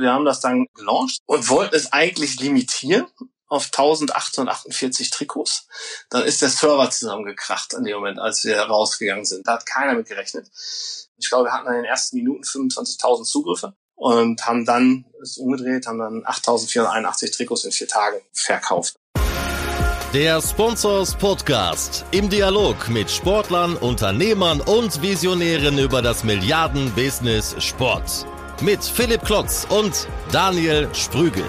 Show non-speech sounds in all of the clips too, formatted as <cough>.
Wir haben das dann gelauncht und wollten es eigentlich limitieren auf 1848 Trikots. Dann ist der Server zusammengekracht in dem Moment, als wir rausgegangen sind. Da hat keiner mit gerechnet. Ich glaube, wir hatten in den ersten Minuten 25.000 Zugriffe und haben dann es umgedreht, haben dann 8.481 Trikots in vier Tagen verkauft. Der Sponsors Podcast im Dialog mit Sportlern, Unternehmern und Visionären über das Milliarden-Business Sport. Mit Philipp Klotz und Daniel Sprügel.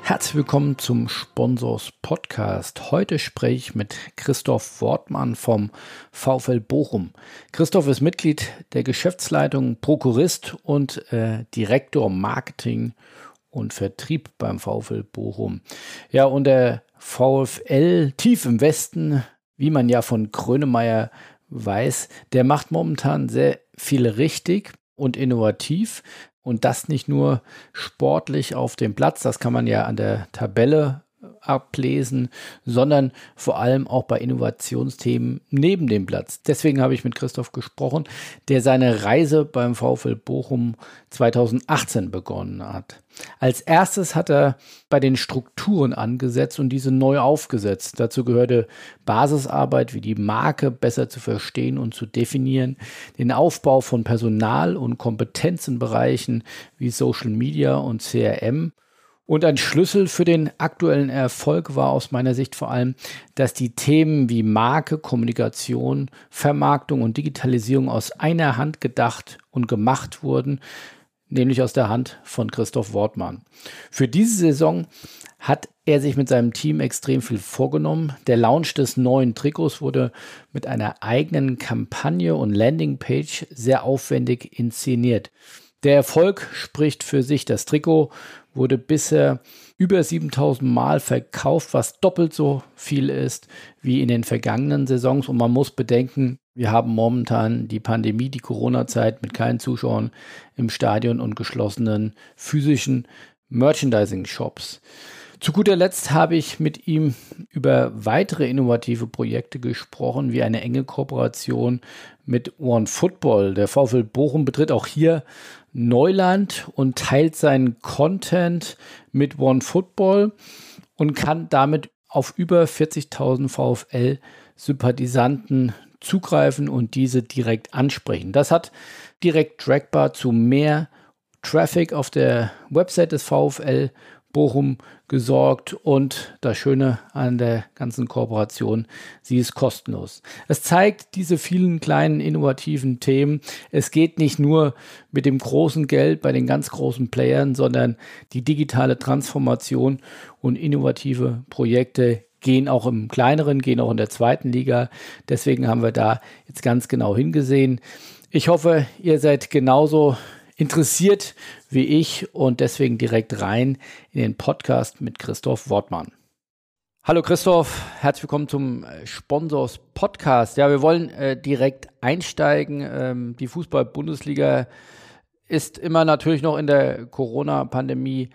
Herzlich willkommen zum Sponsors Podcast. Heute spreche ich mit Christoph Wortmann vom VfL Bochum. Christoph ist Mitglied der Geschäftsleitung, Prokurist und äh, Direktor Marketing und Vertrieb beim VfL Bochum. Ja, und der VfL tief im Westen, wie man ja von Grönemeyer weiß, der macht momentan sehr viel richtig und innovativ. Und das nicht nur sportlich auf dem Platz, das kann man ja an der Tabelle ablesen, sondern vor allem auch bei Innovationsthemen neben dem Platz. Deswegen habe ich mit Christoph gesprochen, der seine Reise beim VfL Bochum 2018 begonnen hat. Als erstes hat er bei den Strukturen angesetzt und diese neu aufgesetzt. Dazu gehörte Basisarbeit wie die Marke besser zu verstehen und zu definieren, den Aufbau von Personal- und Kompetenzenbereichen wie Social Media und CRM und ein Schlüssel für den aktuellen Erfolg war aus meiner Sicht vor allem, dass die Themen wie Marke, Kommunikation, Vermarktung und Digitalisierung aus einer Hand gedacht und gemacht wurden, nämlich aus der Hand von Christoph Wortmann. Für diese Saison hat er sich mit seinem Team extrem viel vorgenommen. Der Launch des neuen Trikots wurde mit einer eigenen Kampagne und Landingpage sehr aufwendig inszeniert. Der Erfolg spricht für sich. Das Trikot wurde bisher über 7000 Mal verkauft, was doppelt so viel ist wie in den vergangenen Saisons. Und man muss bedenken, wir haben momentan die Pandemie, die Corona-Zeit mit keinen Zuschauern im Stadion und geschlossenen physischen Merchandising-Shops. Zu guter Letzt habe ich mit ihm über weitere innovative Projekte gesprochen, wie eine enge Kooperation mit One Football. Der VfL Bochum betritt auch hier Neuland und teilt seinen Content mit One Football und kann damit auf über 40.000 VfL-Sympathisanten zugreifen und diese direkt ansprechen. Das hat direkt trackbar zu mehr Traffic auf der Website des VfL Bochum gesorgt und das Schöne an der ganzen Kooperation, sie ist kostenlos. Es zeigt diese vielen kleinen innovativen Themen. Es geht nicht nur mit dem großen Geld bei den ganz großen Playern, sondern die digitale Transformation und innovative Projekte gehen auch im kleineren, gehen auch in der zweiten Liga. Deswegen haben wir da jetzt ganz genau hingesehen. Ich hoffe, ihr seid genauso interessiert wie ich und deswegen direkt rein in den Podcast mit Christoph Wortmann. Hallo Christoph, herzlich willkommen zum äh, Sponsors Podcast. Ja, wir wollen äh, direkt einsteigen. Ähm, die Fußball-Bundesliga ist immer natürlich noch in der Corona-Pandemie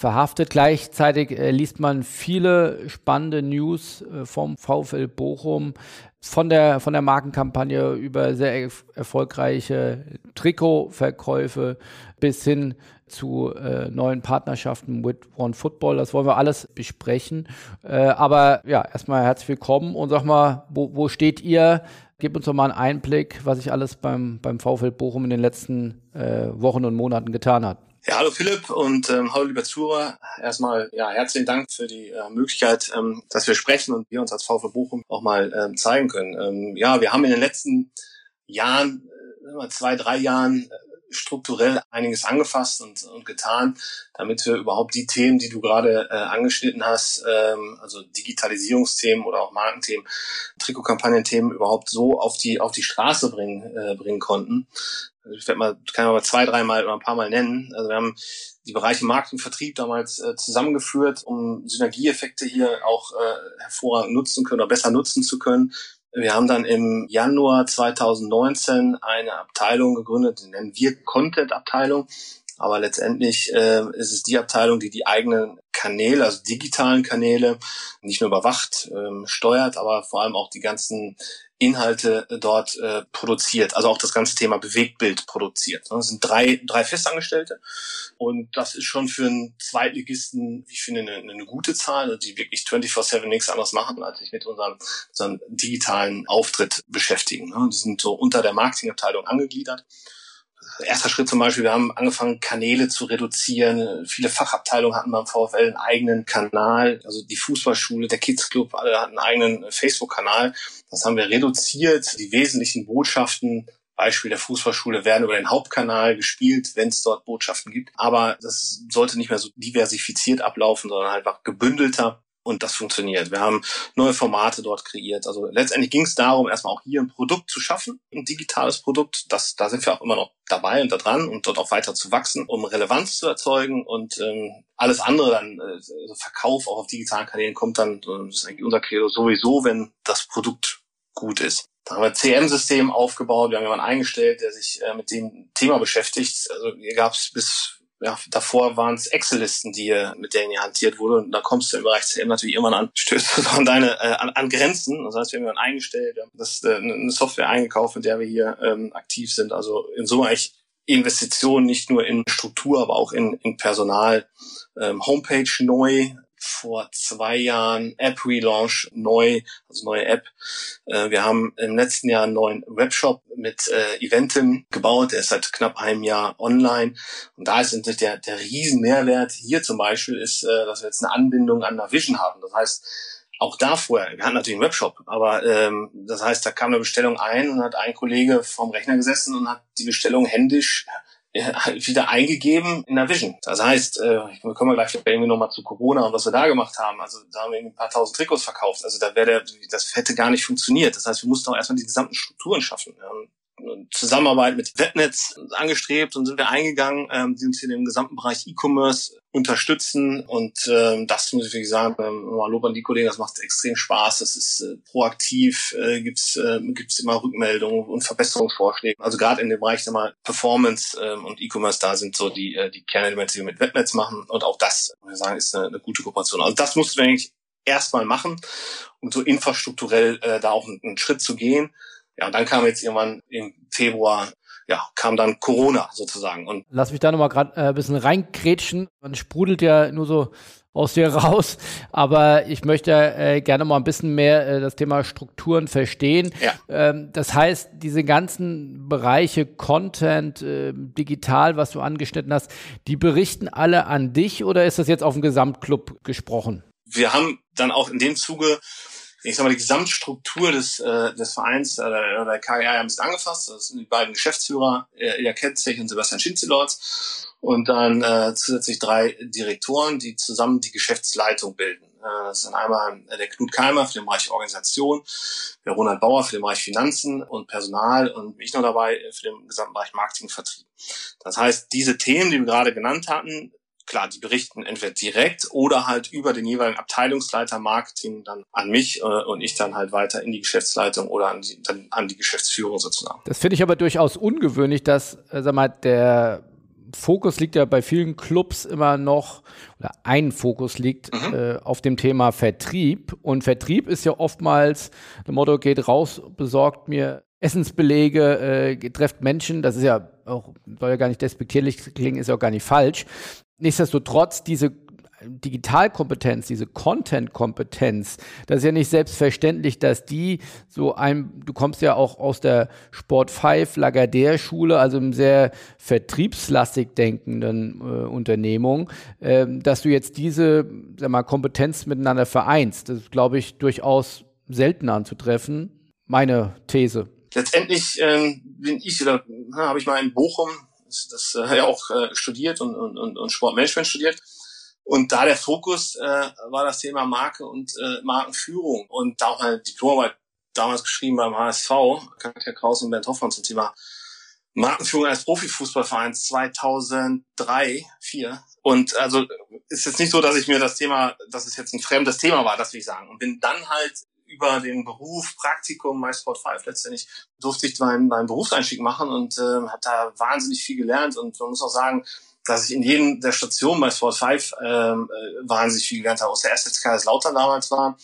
verhaftet. Gleichzeitig äh, liest man viele spannende News äh, vom VfL Bochum, von der, von der Markenkampagne über sehr erfolgreiche Trikotverkäufe bis hin zu äh, neuen Partnerschaften mit One Football. Das wollen wir alles besprechen. Äh, aber ja, erstmal herzlich willkommen und sag mal, wo, wo steht ihr? Gib uns doch mal einen Einblick, was sich alles beim, beim VfL Bochum in den letzten äh, Wochen und Monaten getan hat. Ja, hallo Philipp und ähm, hallo lieber Zuhörer. Erstmal ja herzlichen Dank für die äh, Möglichkeit, ähm, dass wir sprechen und wir uns als VfB Bochum auch mal ähm, zeigen können. Ähm, ja, wir haben in den letzten Jahren, äh, zwei, drei Jahren äh, strukturell einiges angefasst und, und getan, damit wir überhaupt die Themen, die du gerade äh, angeschnitten hast, ähm, also Digitalisierungsthemen oder auch Markenthemen, Trikotkampagnenthemen überhaupt so auf die auf die Straße bringen äh, bringen konnten. Also ich werde mal, kann ich mal zwei, dreimal oder ein paar Mal nennen. Also wir haben die Bereiche Markt und Vertrieb damals äh, zusammengeführt, um Synergieeffekte hier auch äh, hervorragend nutzen können oder besser nutzen zu können. Wir haben dann im Januar 2019 eine Abteilung gegründet, die nennen wir Content-Abteilung. Aber letztendlich äh, ist es die Abteilung, die die eigenen Kanäle, also digitalen Kanäle, nicht nur überwacht, ähm, steuert, aber vor allem auch die ganzen Inhalte dort äh, produziert, also auch das ganze Thema Bewegtbild produziert. Das sind drei, drei Festangestellte und das ist schon für einen Zweitligisten, ich finde, eine, eine gute Zahl, die wirklich 24-7 nichts anderes machen, als sich mit unserem, unserem digitalen Auftritt beschäftigen. Die sind so unter der Marketingabteilung angegliedert erster Schritt zum Beispiel, wir haben angefangen, Kanäle zu reduzieren. Viele Fachabteilungen hatten beim VfL einen eigenen Kanal. Also die Fußballschule, der Kids Club, alle hatten einen eigenen Facebook-Kanal. Das haben wir reduziert. Die wesentlichen Botschaften Beispiel der Fußballschule werden über den Hauptkanal gespielt, wenn es dort Botschaften gibt. Aber das sollte nicht mehr so diversifiziert ablaufen, sondern einfach gebündelter. Und das funktioniert. Wir haben neue Formate dort kreiert. Also letztendlich ging es darum, erstmal auch hier ein Produkt zu schaffen, ein digitales Produkt. Das, da sind wir auch immer noch dabei und da dran und dort auch weiter zu wachsen, um Relevanz zu erzeugen. Und ähm, alles andere dann, äh, also Verkauf auch auf digitalen Kanälen kommt dann, das ist eigentlich unser Credo sowieso, wenn das Produkt gut ist. Da haben wir ein CM-System aufgebaut, wir haben jemanden eingestellt, der sich äh, mit dem Thema beschäftigt. Also hier gab es bis ja, davor waren es Excel-Listen, die mit denen ihr hantiert wurde. Und da kommst du im Bereich CM natürlich immer an, stößt <laughs> an deine äh, an, an Grenzen. Das heißt, wir haben dann eingestellt, das ist äh, eine Software eingekauft, mit der wir hier ähm, aktiv sind. Also in Summe eigentlich Investitionen nicht nur in Struktur, aber auch in, in Personal. Ähm, Homepage neu, vor zwei Jahren App-Relaunch neu, also neue App. Äh, wir haben im letzten Jahr einen neuen Webshop mit äh, Eventim gebaut. Der ist seit knapp einem Jahr online. Und da ist natürlich der, der Riesenmehrwert hier zum Beispiel ist, äh, dass wir jetzt eine Anbindung an Navision haben. Das heißt, auch da vorher, wir hatten natürlich einen Webshop, aber ähm, das heißt, da kam eine Bestellung ein und hat ein Kollege vom Rechner gesessen und hat die Bestellung händisch wieder eingegeben in der Vision. Das heißt, äh, wir kommen gleich irgendwie nochmal zu Corona und was wir da gemacht haben. Also da haben wir ein paar tausend Trikots verkauft. Also da wäre das hätte gar nicht funktioniert. Das heißt, wir mussten auch erstmal die gesamten Strukturen schaffen. Wir haben Zusammenarbeit mit Webnetz angestrebt und sind wir eingegangen, ähm, uns hier im gesamten Bereich E-Commerce unterstützen. Und ähm, das muss ich wirklich sagen, ähm, mal Lob an die Kollegen, das macht extrem Spaß. Das ist äh, proaktiv, äh, gibt's äh, gibt's immer Rückmeldungen und Verbesserungsvorschläge. Also gerade in dem Bereich sag mal, Performance ähm, und E-Commerce, da sind so die, äh, die Kernelemente, die wir mit Webnetz machen. Und auch das, muss ich sagen, ist eine, eine gute Kooperation. Also das mussten wir eigentlich erstmal machen, um so infrastrukturell äh, da auch einen, einen Schritt zu gehen. Ja, und dann kam jetzt irgendwann im Februar, ja, kam dann Corona sozusagen. Und Lass mich da nochmal gerade äh, ein bisschen reinkrätschen. Man sprudelt ja nur so aus dir <laughs> raus, aber ich möchte äh, gerne mal ein bisschen mehr äh, das Thema Strukturen verstehen. Ja. Ähm, das heißt, diese ganzen Bereiche Content, äh, digital, was du angeschnitten hast, die berichten alle an dich oder ist das jetzt auf dem Gesamtclub gesprochen? Wir haben dann auch in dem Zuge ich sag mal, die Gesamtstruktur des, äh, des Vereins äh, der KGA ein bisschen angefasst. Das sind die beiden Geschäftsführer, äh, Ilja Ketzig und Sebastian Schinzelorz. Und dann äh, zusätzlich drei Direktoren, die zusammen die Geschäftsleitung bilden. Äh, das sind einmal der Knut Keimer für den Bereich Organisation, der Ronald Bauer für den Bereich Finanzen und Personal und ich noch dabei für den gesamten Bereich Marketing Vertrieb. Das heißt, diese Themen, die wir gerade genannt hatten, klar, die berichten entweder direkt oder halt über den jeweiligen Abteilungsleiter Marketing dann an mich äh, und ich dann halt weiter in die Geschäftsleitung oder an die, dann an die Geschäftsführung sozusagen. Das finde ich aber durchaus ungewöhnlich, dass, äh, sag mal, der Fokus liegt ja bei vielen Clubs immer noch, oder ein Fokus liegt mhm. äh, auf dem Thema Vertrieb. Und Vertrieb ist ja oftmals, der Motto geht raus, besorgt mir Essensbelege, äh, trefft Menschen. Das ist ja auch, soll ja gar nicht despektierlich klingen, ist ja auch gar nicht falsch. Nichtsdestotrotz, diese Digitalkompetenz, diese Content-Kompetenz, das ist ja nicht selbstverständlich, dass die so ein, du kommst ja auch aus der Sport 5 Lagardère-Schule, also einem sehr vertriebslastig denkenden äh, Unternehmung, äh, dass du jetzt diese sag mal, Kompetenz miteinander vereinst. Das ist, glaube ich, durchaus selten anzutreffen. Meine These. Letztendlich ähm, bin ich oder habe ich mal in Bochum das äh, ja auch äh, studiert und, und, und Sportmanagement studiert. Und da der Fokus äh, war das Thema Marke und äh, Markenführung und da auch eine Diplomarbeit damals geschrieben beim HSV, Katja Kraus und Bernd Hoffmann zum Thema Markenführung eines Profifußballvereins 2003, 2004. Und also ist jetzt nicht so, dass ich mir das Thema, dass es jetzt ein fremdes Thema war, das will ich sagen. Und bin dann halt über den Beruf, Praktikum, MySport 5 letztendlich durfte ich meinen, meinen Berufseinstieg machen und äh, habe da wahnsinnig viel gelernt und man muss auch sagen, dass ich in jedem der Stationen bei Sport 5 ähm, äh, wahnsinnig viel gelernt habe. Aus der ersten Kaiserslautern damals war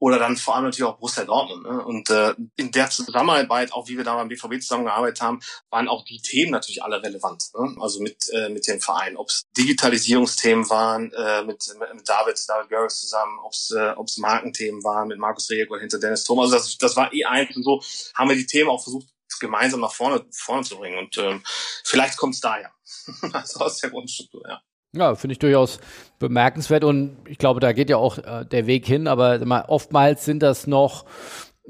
oder dann vor allem natürlich auch Borussia Dortmund. Ne? Und äh, in der Zusammenarbeit, auch wie wir da beim BVB zusammengearbeitet haben, waren auch die Themen natürlich alle relevant. Ne? Also mit äh, mit dem Verein, ob es Digitalisierungsthemen waren äh, mit, mit David David Garris zusammen, ob es äh, ob's Markenthemen waren mit Markus Rehek oder hinter Dennis Thom. Also das, das war eh eins und so haben wir die Themen auch versucht gemeinsam nach vorne vorne zu bringen. Und ähm, vielleicht kommt es daher. <laughs> also aus der Grundstruktur, ja. Ja, finde ich durchaus bemerkenswert und ich glaube, da geht ja auch äh, der Weg hin, aber mal, oftmals sind das noch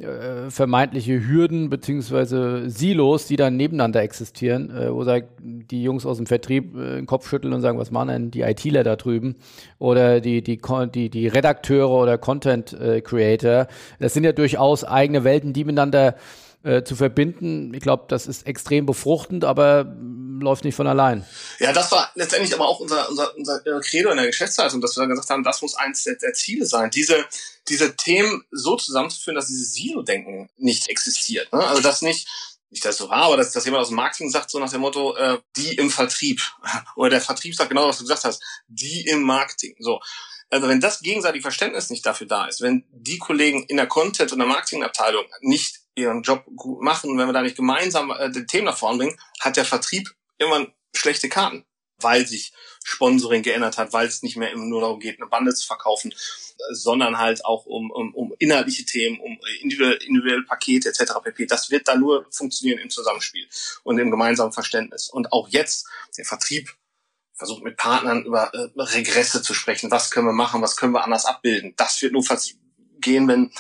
äh, vermeintliche Hürden beziehungsweise Silos, die dann nebeneinander existieren, äh, wo sagt, die Jungs aus dem Vertrieb äh, den Kopf schütteln und sagen, was machen denn die ITler da drüben oder die die die die Redakteure oder Content äh, Creator. Das sind ja durchaus eigene Welten, die miteinander zu verbinden. Ich glaube, das ist extrem befruchtend, aber mm, läuft nicht von allein. Ja, das war letztendlich aber auch unser, unser, unser äh, Credo in der Geschäftsleitung, dass wir dann gesagt haben, das muss eins der, der Ziele sein, diese, diese Themen so zusammenzuführen, dass dieses Silo-Denken nicht existiert. Ne? Also dass nicht, nicht das so war, aber dass, dass jemand aus dem Marketing sagt, so nach dem Motto, äh, die im Vertrieb. <laughs> Oder der Vertrieb sagt genau, was du gesagt hast, die im Marketing. So. Also wenn das gegenseitige Verständnis nicht dafür da ist, wenn die Kollegen in der Content- und der Marketingabteilung nicht ihren Job gut machen. Wenn wir da nicht gemeinsam äh, die Themen nach vorne bringen, hat der Vertrieb irgendwann schlechte Karten, weil sich Sponsoring geändert hat, weil es nicht mehr nur darum geht, eine Bande zu verkaufen, sondern halt auch um, um, um inhaltliche Themen, um individuelle, individuelle Pakete etc. pp. Das wird da nur funktionieren im Zusammenspiel und im gemeinsamen Verständnis. Und auch jetzt, der Vertrieb versucht mit Partnern über äh, Regresse zu sprechen. Was können wir machen? Was können wir anders abbilden? Das wird nur gehen, wenn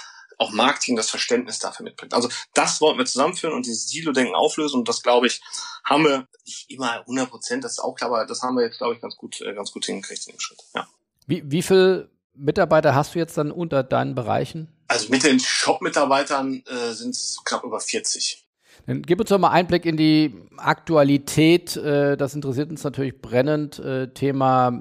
auch Marketing das Verständnis dafür mitbringt. Also das wollten wir zusammenführen und dieses Silo-Denken auflösen und das, glaube ich, haben wir nicht immer 100 Prozent, das ist auch klar, aber das haben wir jetzt, glaube ich, ganz gut, äh, ganz gut hingekriegt in dem Schritt. Ja. Wie, wie viel Mitarbeiter hast du jetzt dann unter deinen Bereichen? Also mit den Shop-Mitarbeitern äh, sind es knapp über 40. Dann gib uns doch mal Einblick in die Aktualität. Äh, das interessiert uns natürlich brennend. Äh, Thema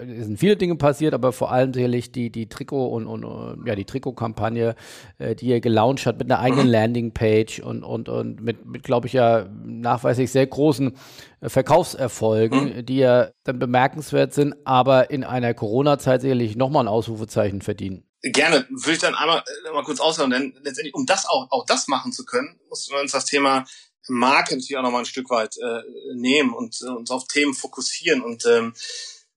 sind viele Dinge passiert, aber vor allem sicherlich die, die Trikot- und, und ja, die Trikotkampagne, äh, die er gelauncht hat mit einer eigenen mhm. Landingpage und, und, und mit, mit glaube ich, ja nachweislich sehr großen äh, Verkaufserfolgen, mhm. die ja dann bemerkenswert sind, aber in einer Corona-Zeit sicherlich nochmal ein Ausrufezeichen verdienen. Gerne, würde ich dann einmal äh, mal kurz ausführen, denn letztendlich, um das auch, auch das machen zu können, mussten wir uns das Thema Marke natürlich auch nochmal ein Stück weit äh, nehmen und äh, uns auf Themen fokussieren und ähm,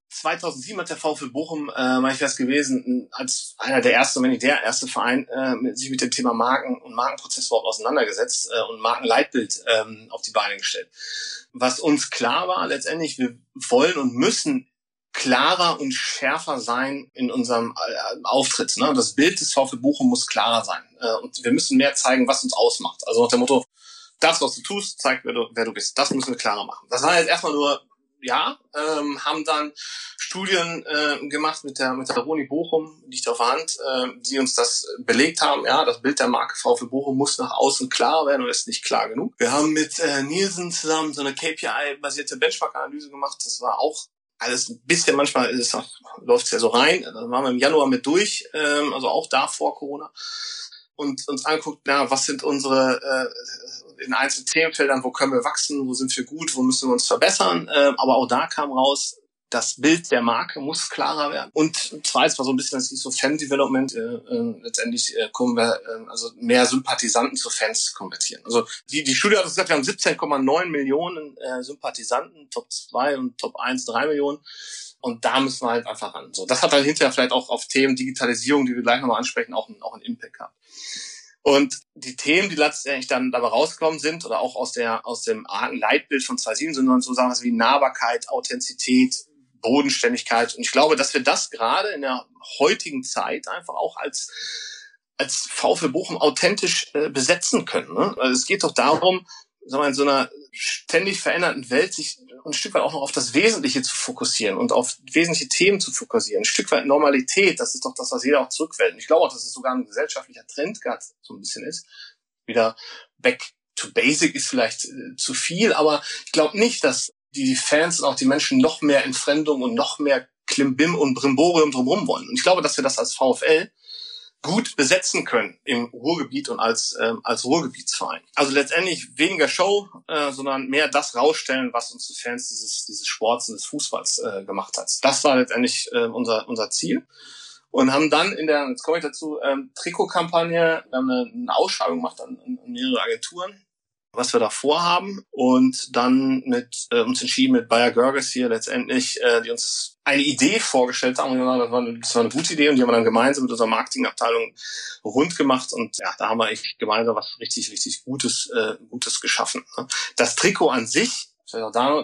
2007 hat der VfL Bochum, äh, ich wäre es gewesen, als einer der ersten, wenn nicht der erste Verein, äh, sich mit dem Thema Marken und Markenprozess überhaupt auseinandergesetzt äh, und Markenleitbild ähm, auf die Beine gestellt. Was uns klar war, letztendlich, wir wollen und müssen klarer und schärfer sein in unserem äh, Auftritt. Ne? Das Bild des VfL Bochum muss klarer sein. Äh, und wir müssen mehr zeigen, was uns ausmacht. Also nach dem Motto, das, was du tust, zeigt, wer du, wer du bist. Das müssen wir klarer machen. Das war jetzt erstmal nur ja, ähm, haben dann Studien äh, gemacht mit der mit der Roni Bochum, liegt auf der Hand, äh, die uns das belegt haben. Ja, das Bild der Marke VfL Bochum muss nach außen klar werden und ist nicht klar genug. Wir haben mit äh, Nielsen zusammen so eine KPI-basierte Benchmark-Analyse gemacht. Das war auch alles ein bisschen, manchmal ist es läuft ja so rein. Da waren wir im Januar mit durch, ähm, also auch da vor Corona und uns anguckt, na, was sind unsere äh, in einzelnen Themenfeldern, wo können wir wachsen, wo sind wir gut, wo müssen wir uns verbessern. Äh, aber auch da kam raus, das Bild der Marke muss klarer werden. Und zweites war so ein bisschen das so Fan-Development. Äh, äh, letztendlich äh, kommen wir, äh, also mehr Sympathisanten zu Fans konvertieren. Also die, die Studie hat uns gesagt, wir haben 17,9 Millionen äh, Sympathisanten, Top 2 und Top 1 3 Millionen. Und da müssen wir halt einfach ran. So, das hat dann hinterher vielleicht auch auf Themen Digitalisierung, die wir gleich nochmal ansprechen, auch, auch einen Impact gehabt. Und die Themen, die letztendlich dann dabei rausgekommen sind, oder auch aus der, aus dem argen Leitbild von 2.7 sind so Sachen wie Nahbarkeit, Authentizität, Bodenständigkeit. Und ich glaube, dass wir das gerade in der heutigen Zeit einfach auch als, als VfL Bochum authentisch äh, besetzen können. Ne? Also es geht doch darum, sagen wir, in so einer ständig veränderten Welt sich ein Stück weit auch noch auf das Wesentliche zu fokussieren und auf wesentliche Themen zu fokussieren. Ein Stück weit Normalität, das ist doch das, was jeder auch zurückwählt. Und ich glaube auch, dass es sogar ein gesellschaftlicher Trend gerade so ein bisschen ist. Wieder back to basic ist vielleicht äh, zu viel, aber ich glaube nicht, dass die Fans und auch die Menschen noch mehr Entfremdung und noch mehr Klimbim und Brimborium drumherum wollen. Und ich glaube, dass wir das als VfL gut besetzen können im Ruhrgebiet und als, ähm, als Ruhrgebietsverein. Also letztendlich weniger Show, äh, sondern mehr das rausstellen, was uns die Fans dieses, dieses Sports und des Fußballs äh, gemacht hat. Das war letztendlich äh, unser, unser Ziel. und haben dann in der, jetzt komme ich dazu, ähm, Trikotkampagne, wir haben eine, eine Ausschreibung gemacht an, an mehrere Agenturen was wir da vorhaben und dann mit äh, uns entschieden mit Bayer Görges hier letztendlich, äh, die uns eine Idee vorgestellt haben und das war, eine, das war eine gute Idee und die haben wir dann gemeinsam mit unserer Marketingabteilung rund gemacht und ja, da haben wir echt gemeinsam was richtig, richtig Gutes, äh, Gutes geschaffen. Ne? Das Trikot an sich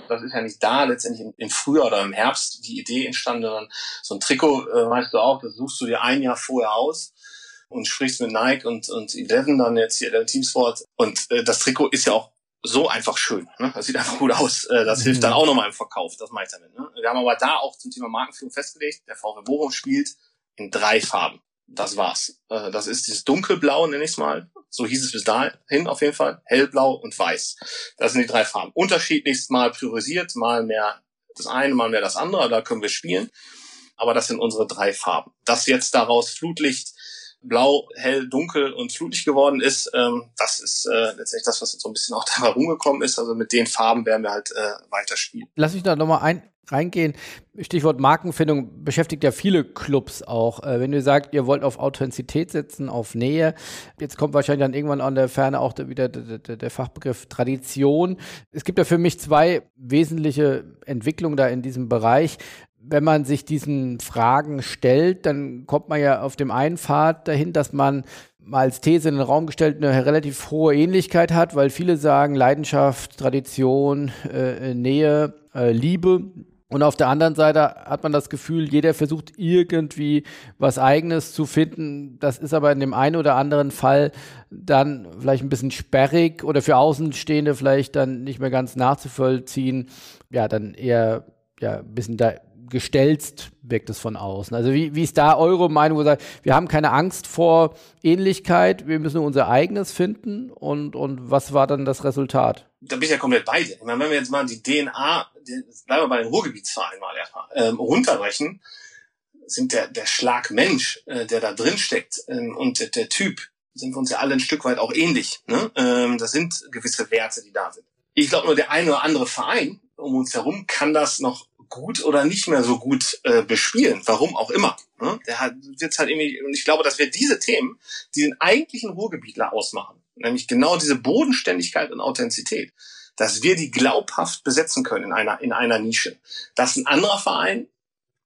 das ist ja nicht da letztendlich im, im Frühjahr oder im Herbst die Idee entstanden, sondern so ein Trikot, äh, weißt du auch, das suchst du dir ein Jahr vorher aus und sprichst mit Nike und, und Eleven dann jetzt hier der Teamsport. Und äh, das Trikot ist ja auch so einfach schön. Ne? Das sieht einfach gut aus. Äh, das mhm. hilft dann auch nochmal im Verkauf, das ich damit. Ne? Wir haben aber da auch zum Thema Markenführung festgelegt, der VW Bochum spielt in drei Farben. Das war's. Äh, das ist dieses dunkelblau, nenne ich es mal. So hieß es bis dahin auf jeden Fall. Hellblau und weiß. Das sind die drei Farben. Unterschiedlichst mal priorisiert, mal mehr das eine, mal mehr das andere. Da können wir spielen. Aber das sind unsere drei Farben. Das jetzt daraus Flutlicht blau, hell, dunkel und flutig geworden ist. Ähm, das ist äh, letztendlich das, was so ein bisschen auch <laughs> da rumgekommen ist. Also mit den Farben werden wir halt äh, weiter spielen. Lass mich da nochmal ein, reingehen. Stichwort Markenfindung beschäftigt ja viele Clubs auch. Äh, wenn ihr sagt, ihr wollt auf Authentizität setzen, auf Nähe, jetzt kommt wahrscheinlich dann irgendwann an der Ferne auch wieder der, der, der Fachbegriff Tradition. Es gibt ja für mich zwei wesentliche Entwicklungen da in diesem Bereich wenn man sich diesen Fragen stellt, dann kommt man ja auf dem einen Pfad dahin, dass man mal als These in den Raum gestellt eine relativ hohe Ähnlichkeit hat, weil viele sagen Leidenschaft, Tradition, äh, Nähe, äh, Liebe. Und auf der anderen Seite hat man das Gefühl, jeder versucht irgendwie was Eigenes zu finden. Das ist aber in dem einen oder anderen Fall dann vielleicht ein bisschen sperrig oder für Außenstehende vielleicht dann nicht mehr ganz nachzuvollziehen. Ja, dann eher ja, ein bisschen da gestelzt wirkt es von außen. Also wie, wie ist da eure Meinung, wir haben keine Angst vor Ähnlichkeit, wir müssen unser eigenes finden und, und was war dann das Resultat? Da bin ich ja komplett bei dir. Ich meine, wenn wir jetzt mal die DNA, bleiben wir bei den Ruhrgebietsvereinen mal erstmal, ähm, runterbrechen, sind der, der Schlag Mensch, äh, der da drin steckt ähm, und der, der Typ, sind wir uns ja alle ein Stück weit auch ähnlich. Ne? Ähm, das sind gewisse Werte, die da sind. Ich glaube nur, der eine oder andere Verein um uns herum kann das noch gut oder nicht mehr so gut äh, bespielen, warum auch immer. Ne? Der hat jetzt halt irgendwie, und ich glaube, dass wir diese Themen, die den eigentlichen Ruhrgebietler ausmachen, nämlich genau diese Bodenständigkeit und Authentizität, dass wir die glaubhaft besetzen können in einer, in einer Nische. Dass ein anderer Verein,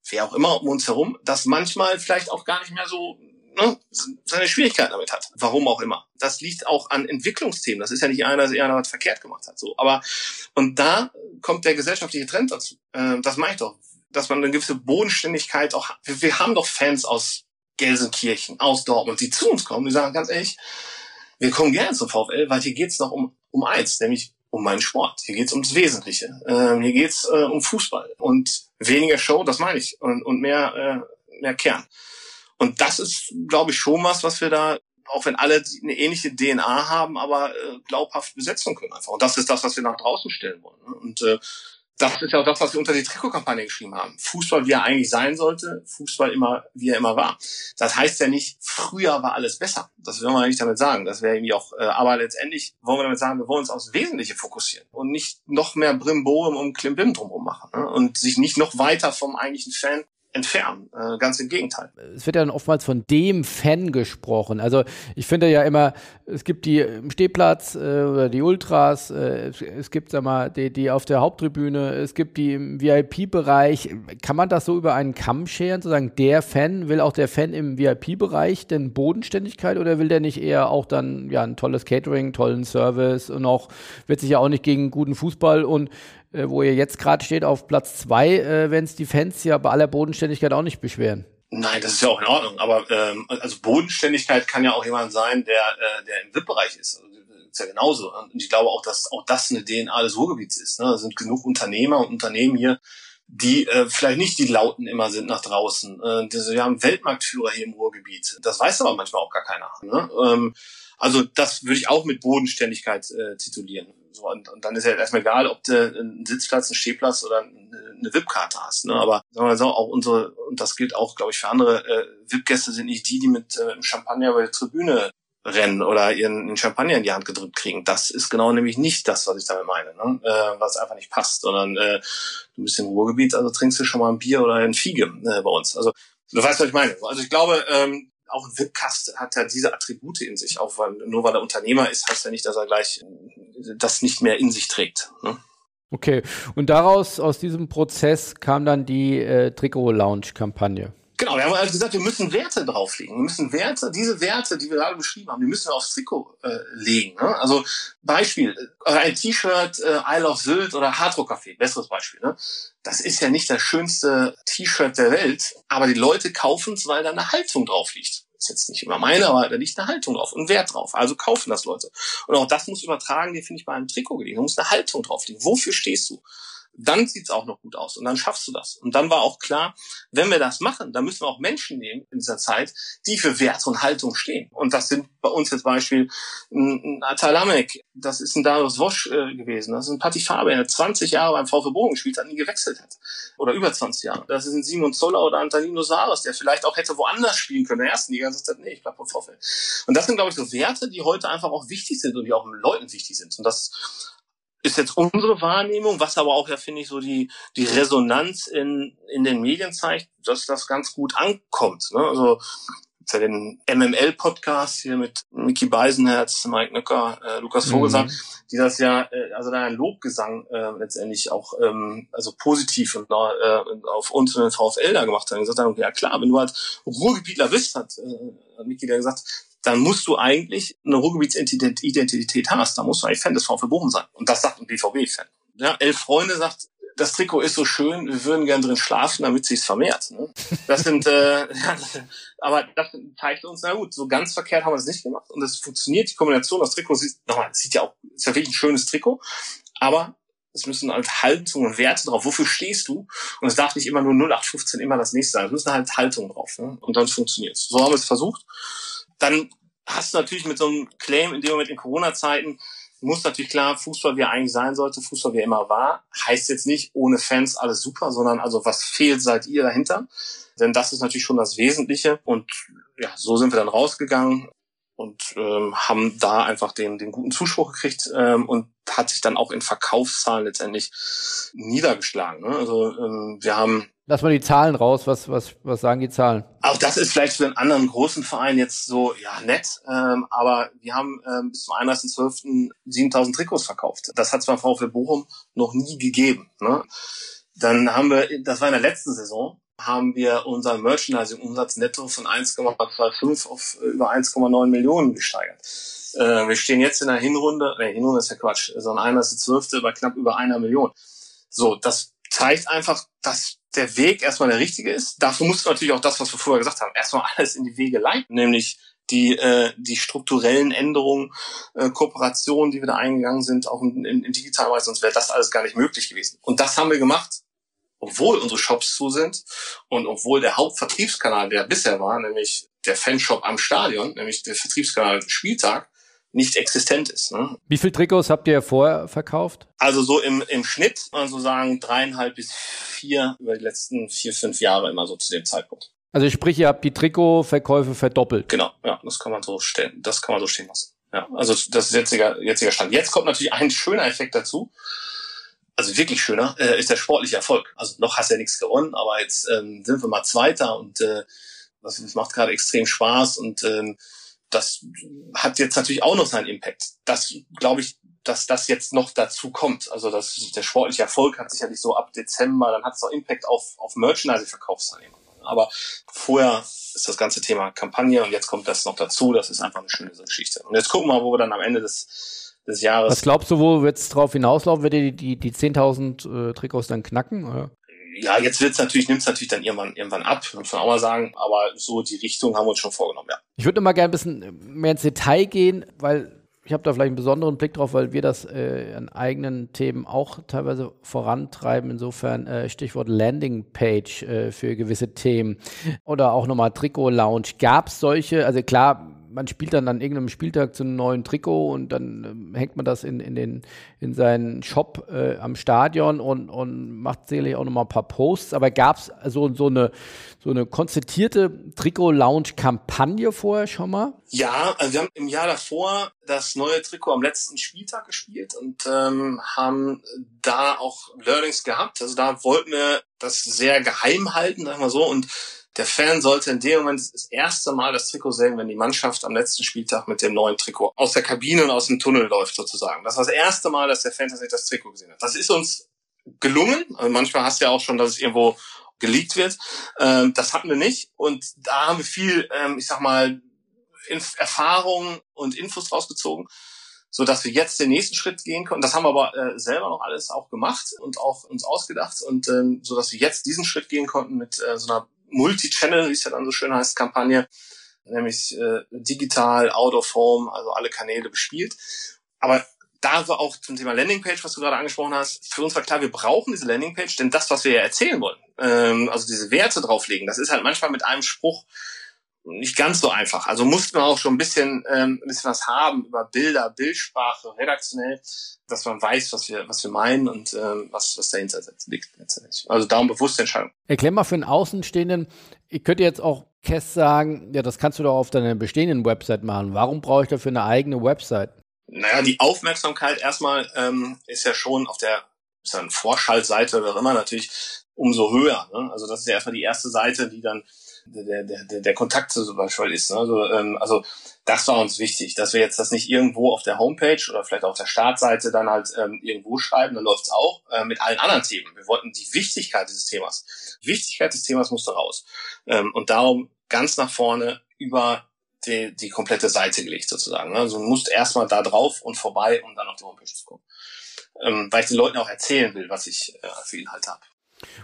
wer auch immer um uns herum, das manchmal vielleicht auch gar nicht mehr so ne, seine Schwierigkeiten damit hat. Warum auch immer. Das liegt auch an Entwicklungsthemen. Das ist ja nicht einer, der einer was verkehrt gemacht hat. So, aber und da kommt der gesellschaftliche Trend dazu. Äh, das meine ich doch, dass man eine gewisse Bodenständigkeit auch. Wir, wir haben doch Fans aus Gelsenkirchen, aus Dortmund, die zu uns kommen. Die sagen ganz ehrlich, wir kommen gerne zum VfL, weil hier geht's noch um um eins, nämlich um meinen Sport. Hier geht's ums Wesentliche. Ähm, hier geht's äh, um Fußball und weniger Show, das meine ich, und, und mehr äh, mehr Kern. Und das ist, glaube ich, schon was, was wir da, auch wenn alle eine ähnliche DNA haben, aber äh, glaubhaft besetzen können einfach. Und das ist das, was wir nach draußen stellen wollen. Ne? Und äh, das ist ja auch das, was wir unter die Trikotkampagne geschrieben haben. Fußball, wie er eigentlich sein sollte, Fußball immer, wie er immer war. Das heißt ja nicht, früher war alles besser. Das will man nicht damit sagen. Das wäre irgendwie auch, äh, aber letztendlich wollen wir damit sagen, wir wollen uns aufs Wesentliche fokussieren und nicht noch mehr Brimborium um Klimbim drumherum machen ne? und sich nicht noch weiter vom eigentlichen Fan entfernen. Äh, ganz im Gegenteil. Es wird ja dann oftmals von dem Fan gesprochen. Also ich finde ja immer, es gibt die im Stehplatz äh, oder die Ultras, äh, es, gibt sag mal die, die auf der Haupttribüne, es gibt die im VIP-Bereich. Kann man das so über einen Kamm scheren, sozusagen der Fan, will auch der Fan im VIP-Bereich denn Bodenständigkeit oder will der nicht eher auch dann ja ein tolles Catering, tollen Service und auch wird sich ja auch nicht gegen guten Fußball und äh, wo ihr jetzt gerade steht, auf Platz zwei, äh, wenn es die Fans ja bei aller Bodenständigkeit auch nicht beschweren. Nein, das ist ja auch in Ordnung. Aber ähm, also Bodenständigkeit kann ja auch jemand sein, der, äh, der im VIP-Bereich ist. Also, ist ja genauso. Und ich glaube auch, dass auch das eine DNA des Ruhrgebiets ist. Ne? Da sind genug Unternehmer und Unternehmen hier, die äh, vielleicht nicht die Lauten immer sind nach draußen. Äh, wir haben Weltmarktführer hier im Ruhrgebiet. Das weiß aber manchmal auch gar keiner. Ne? Ähm, also das würde ich auch mit Bodenständigkeit äh, titulieren. So, und, und dann ist ja erstmal egal, ob du einen Sitzplatz, einen Stehplatz oder eine, VIP-Karte hast. Ne? Aber sagen wir mal so, auch unsere, und das gilt auch, glaube ich, für andere, äh, VIP-Gäste sind nicht die, die mit äh, Champagner bei der Tribüne rennen oder ihren Champagner in die Hand gedrückt kriegen. Das ist genau nämlich nicht das, was ich damit meine, ne? äh, was einfach nicht passt, sondern äh, du bist im Ruhrgebiet, also trinkst du schon mal ein Bier oder ein Fiege äh, bei uns. Also Du weißt, was ich meine. Also ich glaube, ähm, auch ein Webcast hat ja diese Attribute in sich. Auch weil, nur weil er Unternehmer ist, heißt ja nicht, dass er gleich das nicht mehr in sich trägt. Ne? Okay, und daraus, aus diesem Prozess kam dann die äh, Trikot-Lounge-Kampagne. Genau, wir haben also gesagt, wir müssen Werte drauflegen. Wir müssen Werte, diese Werte, die wir gerade beschrieben haben, die müssen wir aufs Trikot äh, legen. Ne? Also Beispiel, äh, ein T-Shirt äh, I Love Sylt oder Hardrock Café, besseres Beispiel. Ne? Das ist ja nicht das schönste T-Shirt der Welt, aber die Leute kaufen es, weil da eine Haltung drauf liegt. Ist jetzt nicht immer meine, aber da liegt eine Haltung drauf, ein Wert drauf. Also kaufen das Leute. Und auch das muss übertragen, die finde ich bei einem Trikot gelegen. Da muss eine Haltung drauf liegen. Wofür stehst du? Dann sieht's auch noch gut aus und dann schaffst du das. Und dann war auch klar, wenn wir das machen, dann müssen wir auch Menschen nehmen in dieser Zeit, die für Werte und Haltung stehen. Und das sind bei uns jetzt Beispiel ein Atalamek, das ist ein Darius Wosch äh, gewesen, das ist ein Patti Faber, der 20 Jahre beim VfB Bogen gespielt hat, nie gewechselt hat. Oder über 20 Jahre. Das ist ein Simon Zoller oder Antonino Saras, der vielleicht auch hätte woanders spielen können, in der ersten Liga, und hat, nee, ich bleib beim VfL. Und das sind, glaube ich, so Werte, die heute einfach auch wichtig sind und die auch Leuten wichtig sind. Und das ist jetzt unsere Wahrnehmung, was aber auch ja, finde ich, so die, die Resonanz in, in den Medien zeigt, dass das ganz gut ankommt. Ne? Also ja den MML-Podcast hier mit Mickey Beisenherz, Mike Nöcker, äh, Lukas Vogelsang, mhm. die das ja, äh, also da ein Lobgesang äh, letztendlich auch ähm, also positiv und, äh, auf uns und den VfL da gemacht haben. Und gesagt haben, ja klar, wenn du halt Ruhrgebietler bist, hat, äh, Mickey da gesagt, dann musst du eigentlich eine Ruhrgebietsidentität hast. Da musst du eigentlich Fan des VfB Bochum sein. Und das sagt ein BVB-Fan. Ja, Elf Freunde sagt, das Trikot ist so schön, wir würden gern drin schlafen, damit sich's vermehrt. Ne? Das sind, äh, <laughs> ja, aber das zeigt uns, na gut, so ganz verkehrt haben wir es nicht gemacht und es funktioniert. Die Kombination, das Trikot sieht, nochmal, sieht ja auch, ist ja wirklich ein schönes Trikot, aber es müssen halt Haltungen und Werte drauf. Wofür stehst du? Und es darf nicht immer nur 0815 immer das nächste sein. Es müssen halt Haltungen drauf. Ne? Und dann funktioniert es. So haben wir es versucht dann hast du natürlich mit so einem Claim in dem Moment in Corona-Zeiten, muss natürlich klar, Fußball wie er eigentlich sein sollte, Fußball wie er immer war, heißt jetzt nicht ohne Fans alles super, sondern also was fehlt, seid ihr dahinter. Denn das ist natürlich schon das Wesentliche. Und ja, so sind wir dann rausgegangen und ähm, haben da einfach den, den guten Zuspruch gekriegt ähm, und hat sich dann auch in Verkaufszahlen letztendlich niedergeschlagen. Ne? Also ähm, wir haben Lass mal die Zahlen raus. Was, was, was sagen die Zahlen? Auch das ist vielleicht für einen anderen großen Verein jetzt so, ja, nett. Ähm, aber wir haben ähm, bis zum 31.12. 7000 Trikots verkauft. Das hat zwar VfL Bochum noch nie gegeben. Ne? Dann haben wir, das war in der letzten Saison, haben wir unseren Merchandising-Umsatz netto von 1,25 auf äh, über 1,9 Millionen gesteigert. Äh, wir stehen jetzt in der Hinrunde, nee, Hinrunde ist ja Quatsch, so ein 31.12. bei knapp über einer Million. So, das zeigt einfach, dass der Weg erstmal der richtige ist. Dafür musst du natürlich auch das, was wir vorher gesagt haben, erstmal <laughs> alles in die Wege leiten, nämlich die, äh, die strukturellen Änderungen, äh, Kooperationen, die wir da eingegangen sind, auch in, in, in digitaler Weise, sonst wäre das alles gar nicht möglich gewesen. Und das haben wir gemacht, obwohl unsere Shops zu sind und obwohl der Hauptvertriebskanal, der bisher war, nämlich der Fanshop am Stadion, nämlich der Vertriebskanal Spieltag, nicht existent ist. Ne? Wie viel Trikots habt ihr vorher verkauft? Also so im, im Schnitt, also sagen dreieinhalb bis vier über die letzten vier, fünf Jahre immer so zu dem Zeitpunkt. Also sprich, ihr habt die Trikotverkäufe verdoppelt. Genau, ja, das kann man so stellen, das kann man so stehen lassen. Ja, also das ist jetziger, jetziger Stand. Jetzt kommt natürlich ein schöner Effekt dazu. Also wirklich schöner, äh, ist der sportliche Erfolg. Also noch hast du ja nichts gewonnen, aber jetzt ähm, sind wir mal Zweiter und äh, das, macht gerade extrem Spaß und ähm, das hat jetzt natürlich auch noch seinen Impact. Das glaube ich, dass das jetzt noch dazu kommt. Also das, der sportliche Erfolg hat sicherlich so ab Dezember, dann hat es auch Impact auf, auf Merchandise-Verkaufsteilnehmer. Aber vorher ist das ganze Thema Kampagne und jetzt kommt das noch dazu. Das ist einfach eine schöne Geschichte. Und jetzt gucken wir mal, wo wir dann am Ende des, des Jahres. Was glaubst du, wo wird es drauf hinauslaufen? Wird die, die, die 10.000 äh, Trikots dann knacken? Oder? Ja, jetzt wird's natürlich, nimmt's natürlich dann irgendwann, irgendwann ab, muss man auch mal sagen. Aber so die Richtung haben wir uns schon vorgenommen, ja. Ich würde mal gerne ein bisschen mehr ins Detail gehen, weil ich habe da vielleicht einen besonderen Blick drauf, weil wir das äh, an eigenen Themen auch teilweise vorantreiben. Insofern äh, Stichwort Landingpage äh, für gewisse Themen oder auch nochmal Trikot-Lounge. Gab es solche, also klar, man spielt dann an irgendeinem Spieltag zu einem neuen Trikot und dann äh, hängt man das in, in, den, in seinen Shop äh, am Stadion und, und macht sicherlich auch nochmal ein paar Posts. Aber gab es so, so, eine, so eine konzertierte Trikot-Lounge-Kampagne vorher schon mal? Ja, also wir haben im Jahr davor das neue Trikot am letzten Spieltag gespielt und ähm, haben da auch Learnings gehabt. Also da wollten wir das sehr geheim halten, sagen wir so, und der Fan sollte in dem Moment das erste Mal das Trikot sehen, wenn die Mannschaft am letzten Spieltag mit dem neuen Trikot aus der Kabine und aus dem Tunnel läuft sozusagen. Das war das erste Mal, dass der Fan tatsächlich das Trikot gesehen hat. Das ist uns gelungen. Also manchmal hast du ja auch schon, dass es irgendwo geleakt wird. Ähm, das hatten wir nicht. Und da haben wir viel, ähm, ich sag mal, Inf Erfahrung und Infos rausgezogen, so dass wir jetzt den nächsten Schritt gehen konnten. Das haben wir aber äh, selber noch alles auch gemacht und auch uns ausgedacht und ähm, so dass wir jetzt diesen Schritt gehen konnten mit äh, so einer Multi-Channel, wie es ja dann so schön heißt, Kampagne, nämlich äh, digital, out of home, also alle Kanäle bespielt. Aber da war auch zum Thema Landingpage, was du gerade angesprochen hast, für uns war klar, wir brauchen diese Landingpage, denn das, was wir ja erzählen wollen, ähm, also diese Werte drauflegen, das ist halt manchmal mit einem Spruch nicht ganz so einfach. Also mussten wir auch schon ein bisschen, ähm, ein bisschen was haben über Bilder, Bildsprache, redaktionell, dass man weiß, was wir, was wir meinen und ähm, was, was dahinter liegt letztendlich. Also darum bewusste Entscheidung. Erklär mal für einen Außenstehenden, ich könnte jetzt auch Kess sagen, ja, das kannst du doch auf deiner bestehenden Website machen. Warum brauche ich dafür eine eigene Website? Naja, die Aufmerksamkeit erstmal ähm, ist ja schon auf der ist ja eine Vorschaltseite oder immer natürlich umso höher. Ne? Also das ist ja erstmal die erste Seite, die dann der, der, der, Kontakt zu Beispiel ist. Ne? Also, ähm, also das war uns wichtig, dass wir jetzt das nicht irgendwo auf der Homepage oder vielleicht auf der Startseite dann halt ähm, irgendwo schreiben, dann läuft's auch äh, mit allen anderen Themen. Wir wollten die Wichtigkeit dieses Themas. Wichtigkeit des Themas musste raus. Ähm, und darum ganz nach vorne über die, die komplette Seite gelegt sozusagen. Ne? Also du musst erstmal da drauf und vorbei, um dann auf die Homepage zu kommen. Ähm, weil ich den Leuten auch erzählen will, was ich äh, für Inhalt habe.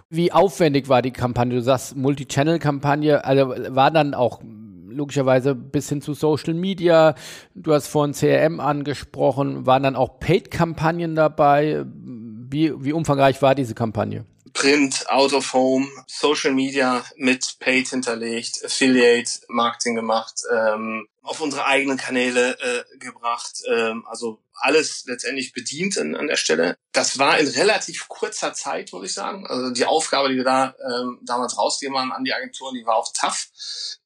Wie aufwendig war die Kampagne? Du sagst Multi-Channel-Kampagne, also war dann auch logischerweise bis hin zu Social Media. Du hast vorhin CRM angesprochen. Waren dann auch Paid-Kampagnen dabei? Wie, wie umfangreich war diese Kampagne? Print, Out of Home, Social Media mit Paid hinterlegt, Affiliate Marketing gemacht, ähm, auf unsere eigenen Kanäle äh, gebracht, ähm, also alles letztendlich bedient an, an der Stelle. Das war in relativ kurzer Zeit, muss ich sagen. Also die Aufgabe, die wir da ähm, damals rausgegeben haben an die Agenturen, die war auch tough.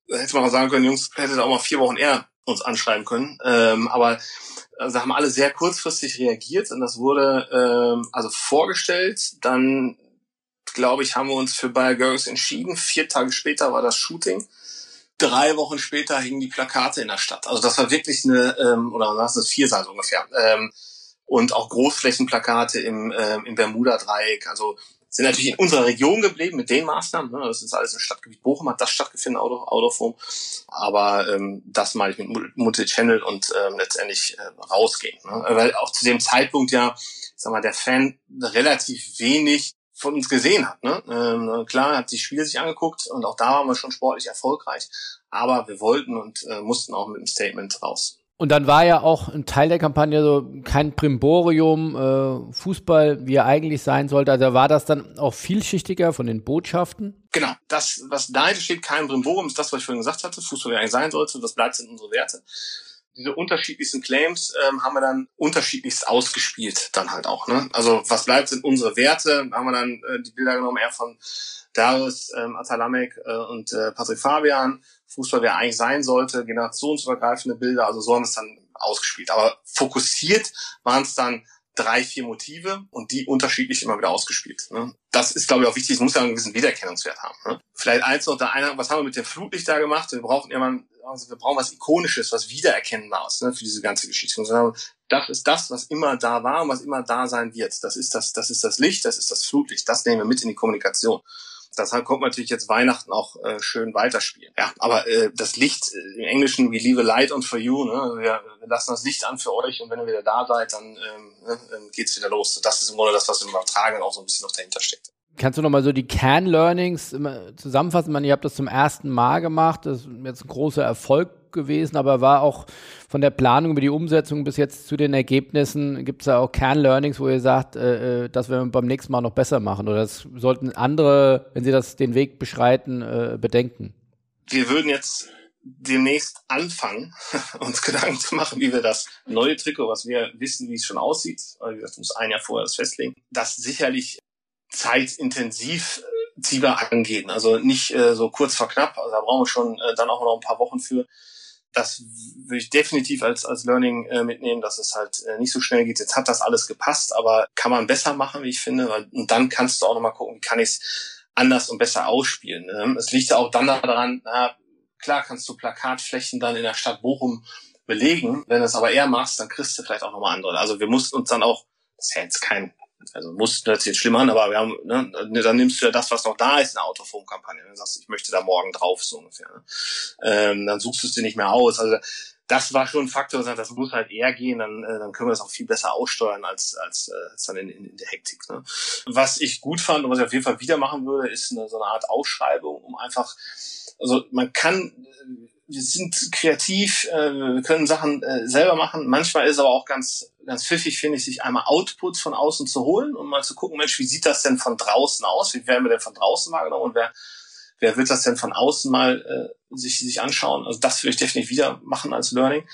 Da hätte man auch sagen können, Jungs, hättet auch mal vier Wochen eher uns anschreiben können. Ähm, aber also haben alle sehr kurzfristig reagiert und das wurde ähm, also vorgestellt, dann glaube ich, haben wir uns für Bayer Girls entschieden. Vier Tage später war das Shooting. Drei Wochen später hingen die Plakate in der Stadt. Also das war wirklich eine, ähm, oder was ist das, vier Seiten ungefähr. Ähm, und auch Großflächenplakate im, ähm, im Bermuda-Dreieck. Also sind natürlich in unserer Region geblieben mit den Maßnahmen. Ne? Das ist alles im Stadtgebiet Bochum, hat das stattgefunden, Out of. Aber ähm, das meine ich mit Multi-Channel und ähm, letztendlich äh, rausgehen. Ne? Weil auch zu dem Zeitpunkt ja, ich sag mal, der Fan relativ wenig von uns gesehen hat. Ne? Ähm, klar, hat die Spiele sich angeguckt und auch da waren wir schon sportlich erfolgreich, aber wir wollten und äh, mussten auch mit dem Statement raus. Und dann war ja auch ein Teil der Kampagne so kein Primborium äh, Fußball, wie er eigentlich sein sollte. Also war das dann auch vielschichtiger von den Botschaften? Genau, das, was dahinter steht, kein Primborium, ist das, was ich vorhin gesagt hatte, Fußball wie er eigentlich sein sollte, das bleibt in unsere Werte diese unterschiedlichsten Claims ähm, haben wir dann unterschiedlichst ausgespielt dann halt auch. Ne? Also was bleibt sind unsere Werte. Haben wir dann äh, die Bilder genommen eher von Darius ähm, Atalamek äh, und äh, Patrick Fabian. Fußball, wer eigentlich sein sollte, generationsübergreifende Bilder. Also so haben wir es dann ausgespielt. Aber fokussiert waren es dann drei, vier Motive und die unterschiedlich immer wieder ausgespielt. Ne? Das ist, glaube ich, auch wichtig. Es muss ja einen gewissen Wiedererkennungswert haben. Ne? Vielleicht eins noch, der eine, was haben wir mit dem Flutlicht da gemacht? Wir brauchen immer, also wir brauchen was Ikonisches, was Wiedererkennbares ne, für diese ganze Geschichte. Und das ist das, was immer da war und was immer da sein wird. Das ist das, das ist das Licht, das ist das Flutlicht. Das nehmen wir mit in die Kommunikation. Das kommt natürlich jetzt Weihnachten auch äh, schön weiterspielen. Ja, aber äh, das Licht äh, im Englischen, we leave a light on for you. Ne? Wir, wir lassen das Licht an für euch und wenn ihr wieder da seid, dann ähm, ne, geht's wieder los. Das ist im Grunde das, was wir übertragen auch so ein bisschen noch dahinter steckt. Kannst du nochmal so die Kern-Learnings zusammenfassen? Man, ihr habt das zum ersten Mal gemacht. Das ist jetzt ein großer Erfolg gewesen, aber war auch von der Planung über die Umsetzung bis jetzt zu den Ergebnissen, gibt es da auch Kern-Learnings, wo ihr sagt, äh, äh, das werden wir beim nächsten Mal noch besser machen? Oder das sollten andere, wenn sie das den Weg beschreiten, äh, bedenken? Wir würden jetzt demnächst anfangen, <laughs> uns Gedanken zu machen, wie wir das neue Trikot, was wir wissen, wie es schon aussieht, wie gesagt, muss ein Jahr vorher das festlegen, das sicherlich zeitintensiv äh, ziehbar angehen. Also nicht äh, so kurz vor knapp. Also da brauchen wir schon äh, dann auch noch ein paar Wochen für. Das würde ich definitiv als, als Learning äh, mitnehmen, dass es halt äh, nicht so schnell geht. Jetzt hat das alles gepasst, aber kann man besser machen, wie ich finde. Weil, und dann kannst du auch nochmal gucken, wie kann ich es anders und besser ausspielen. Ne? Es liegt ja auch dann daran, na, klar kannst du Plakatflächen dann in der Stadt Bochum belegen. Wenn du es aber eher machst, dann kriegst du vielleicht auch nochmal andere. Also wir mussten uns dann auch, das ist ja jetzt kein, also mussten das jetzt schlimm an, aber wir haben, ne, dann nimmst du ja das, was noch da ist in der Autofonkampagne. Dann sagst du, ich möchte da morgen drauf, so ungefähr. Ne? Ähm, dann suchst du es dir nicht mehr aus. Also das war schon ein Faktor, das muss halt eher gehen, dann, äh, dann können wir das auch viel besser aussteuern als, als, äh, als dann in, in, in der Hektik. Ne? Was ich gut fand und was ich auf jeden Fall wieder machen würde, ist eine, so eine Art Ausschreibung, um einfach, also man kann, wir sind kreativ, äh, wir können Sachen äh, selber machen. Manchmal ist aber auch ganz, ganz pfiffig, finde ich, sich einmal Outputs von außen zu holen und mal zu gucken, Mensch, wie sieht das denn von draußen aus? Wie werden wir denn von draußen wahrgenommen und wer, wer wird das denn von außen mal äh, sich, sich anschauen? Also das würde ich definitiv wieder machen als Learning.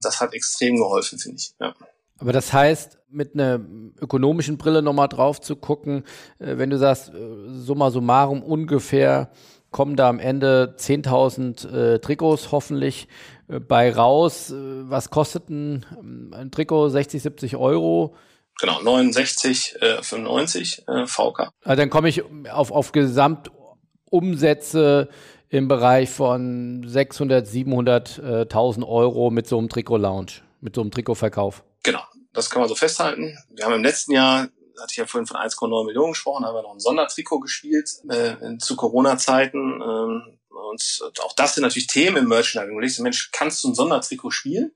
Das hat extrem geholfen, finde ich. Ja. Aber das heißt, mit einer ökonomischen Brille nochmal drauf zu gucken, äh, wenn du sagst, äh, summa summarum ungefähr kommen da am Ende 10.000 äh, Trikots hoffentlich äh, bei raus. Äh, was kostet ein, ähm, ein, Trikot? 60, 70 Euro? Genau, 69, äh, 95 äh, VK. Also dann komme ich auf, auf Gesamtumsätze im Bereich von 600, 700.000 Euro mit so einem Trikot-Lounge, mit so einem Trikotverkauf. Genau, das kann man so festhalten. Wir haben im letzten Jahr hatte ich ja vorhin von 1,9 Millionen gesprochen, haben wir noch ein Sondertrikot gespielt äh, zu Corona-Zeiten. Ähm, und auch das sind natürlich Themen im Merchandising. Du denkst, Mensch, kannst du ein Sondertrikot spielen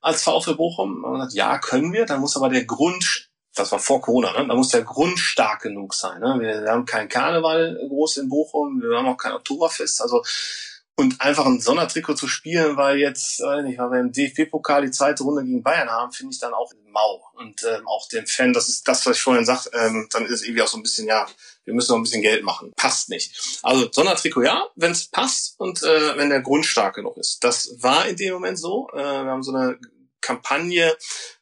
als VfL Bochum? Und sagt, ja, können wir. Dann muss aber der Grund, das war vor Corona, ne? da muss der Grund stark genug sein. Ne? Wir, wir haben keinen Karneval groß in Bochum, wir haben auch kein Oktoberfest. Also und einfach ein Sondertrikot zu spielen, weil jetzt, weiß nicht, weil wir im DFB-Pokal die zweite Runde gegen Bayern haben, finde ich dann auch mau. Und ähm, auch den Fan, das ist das, was ich vorhin sagte, ähm, dann ist es irgendwie auch so ein bisschen, ja, wir müssen noch ein bisschen Geld machen. Passt nicht. Also Sondertrikot ja, wenn es passt und äh, wenn der Grund stark genug ist. Das war in dem Moment so. Äh, wir haben so eine Kampagne,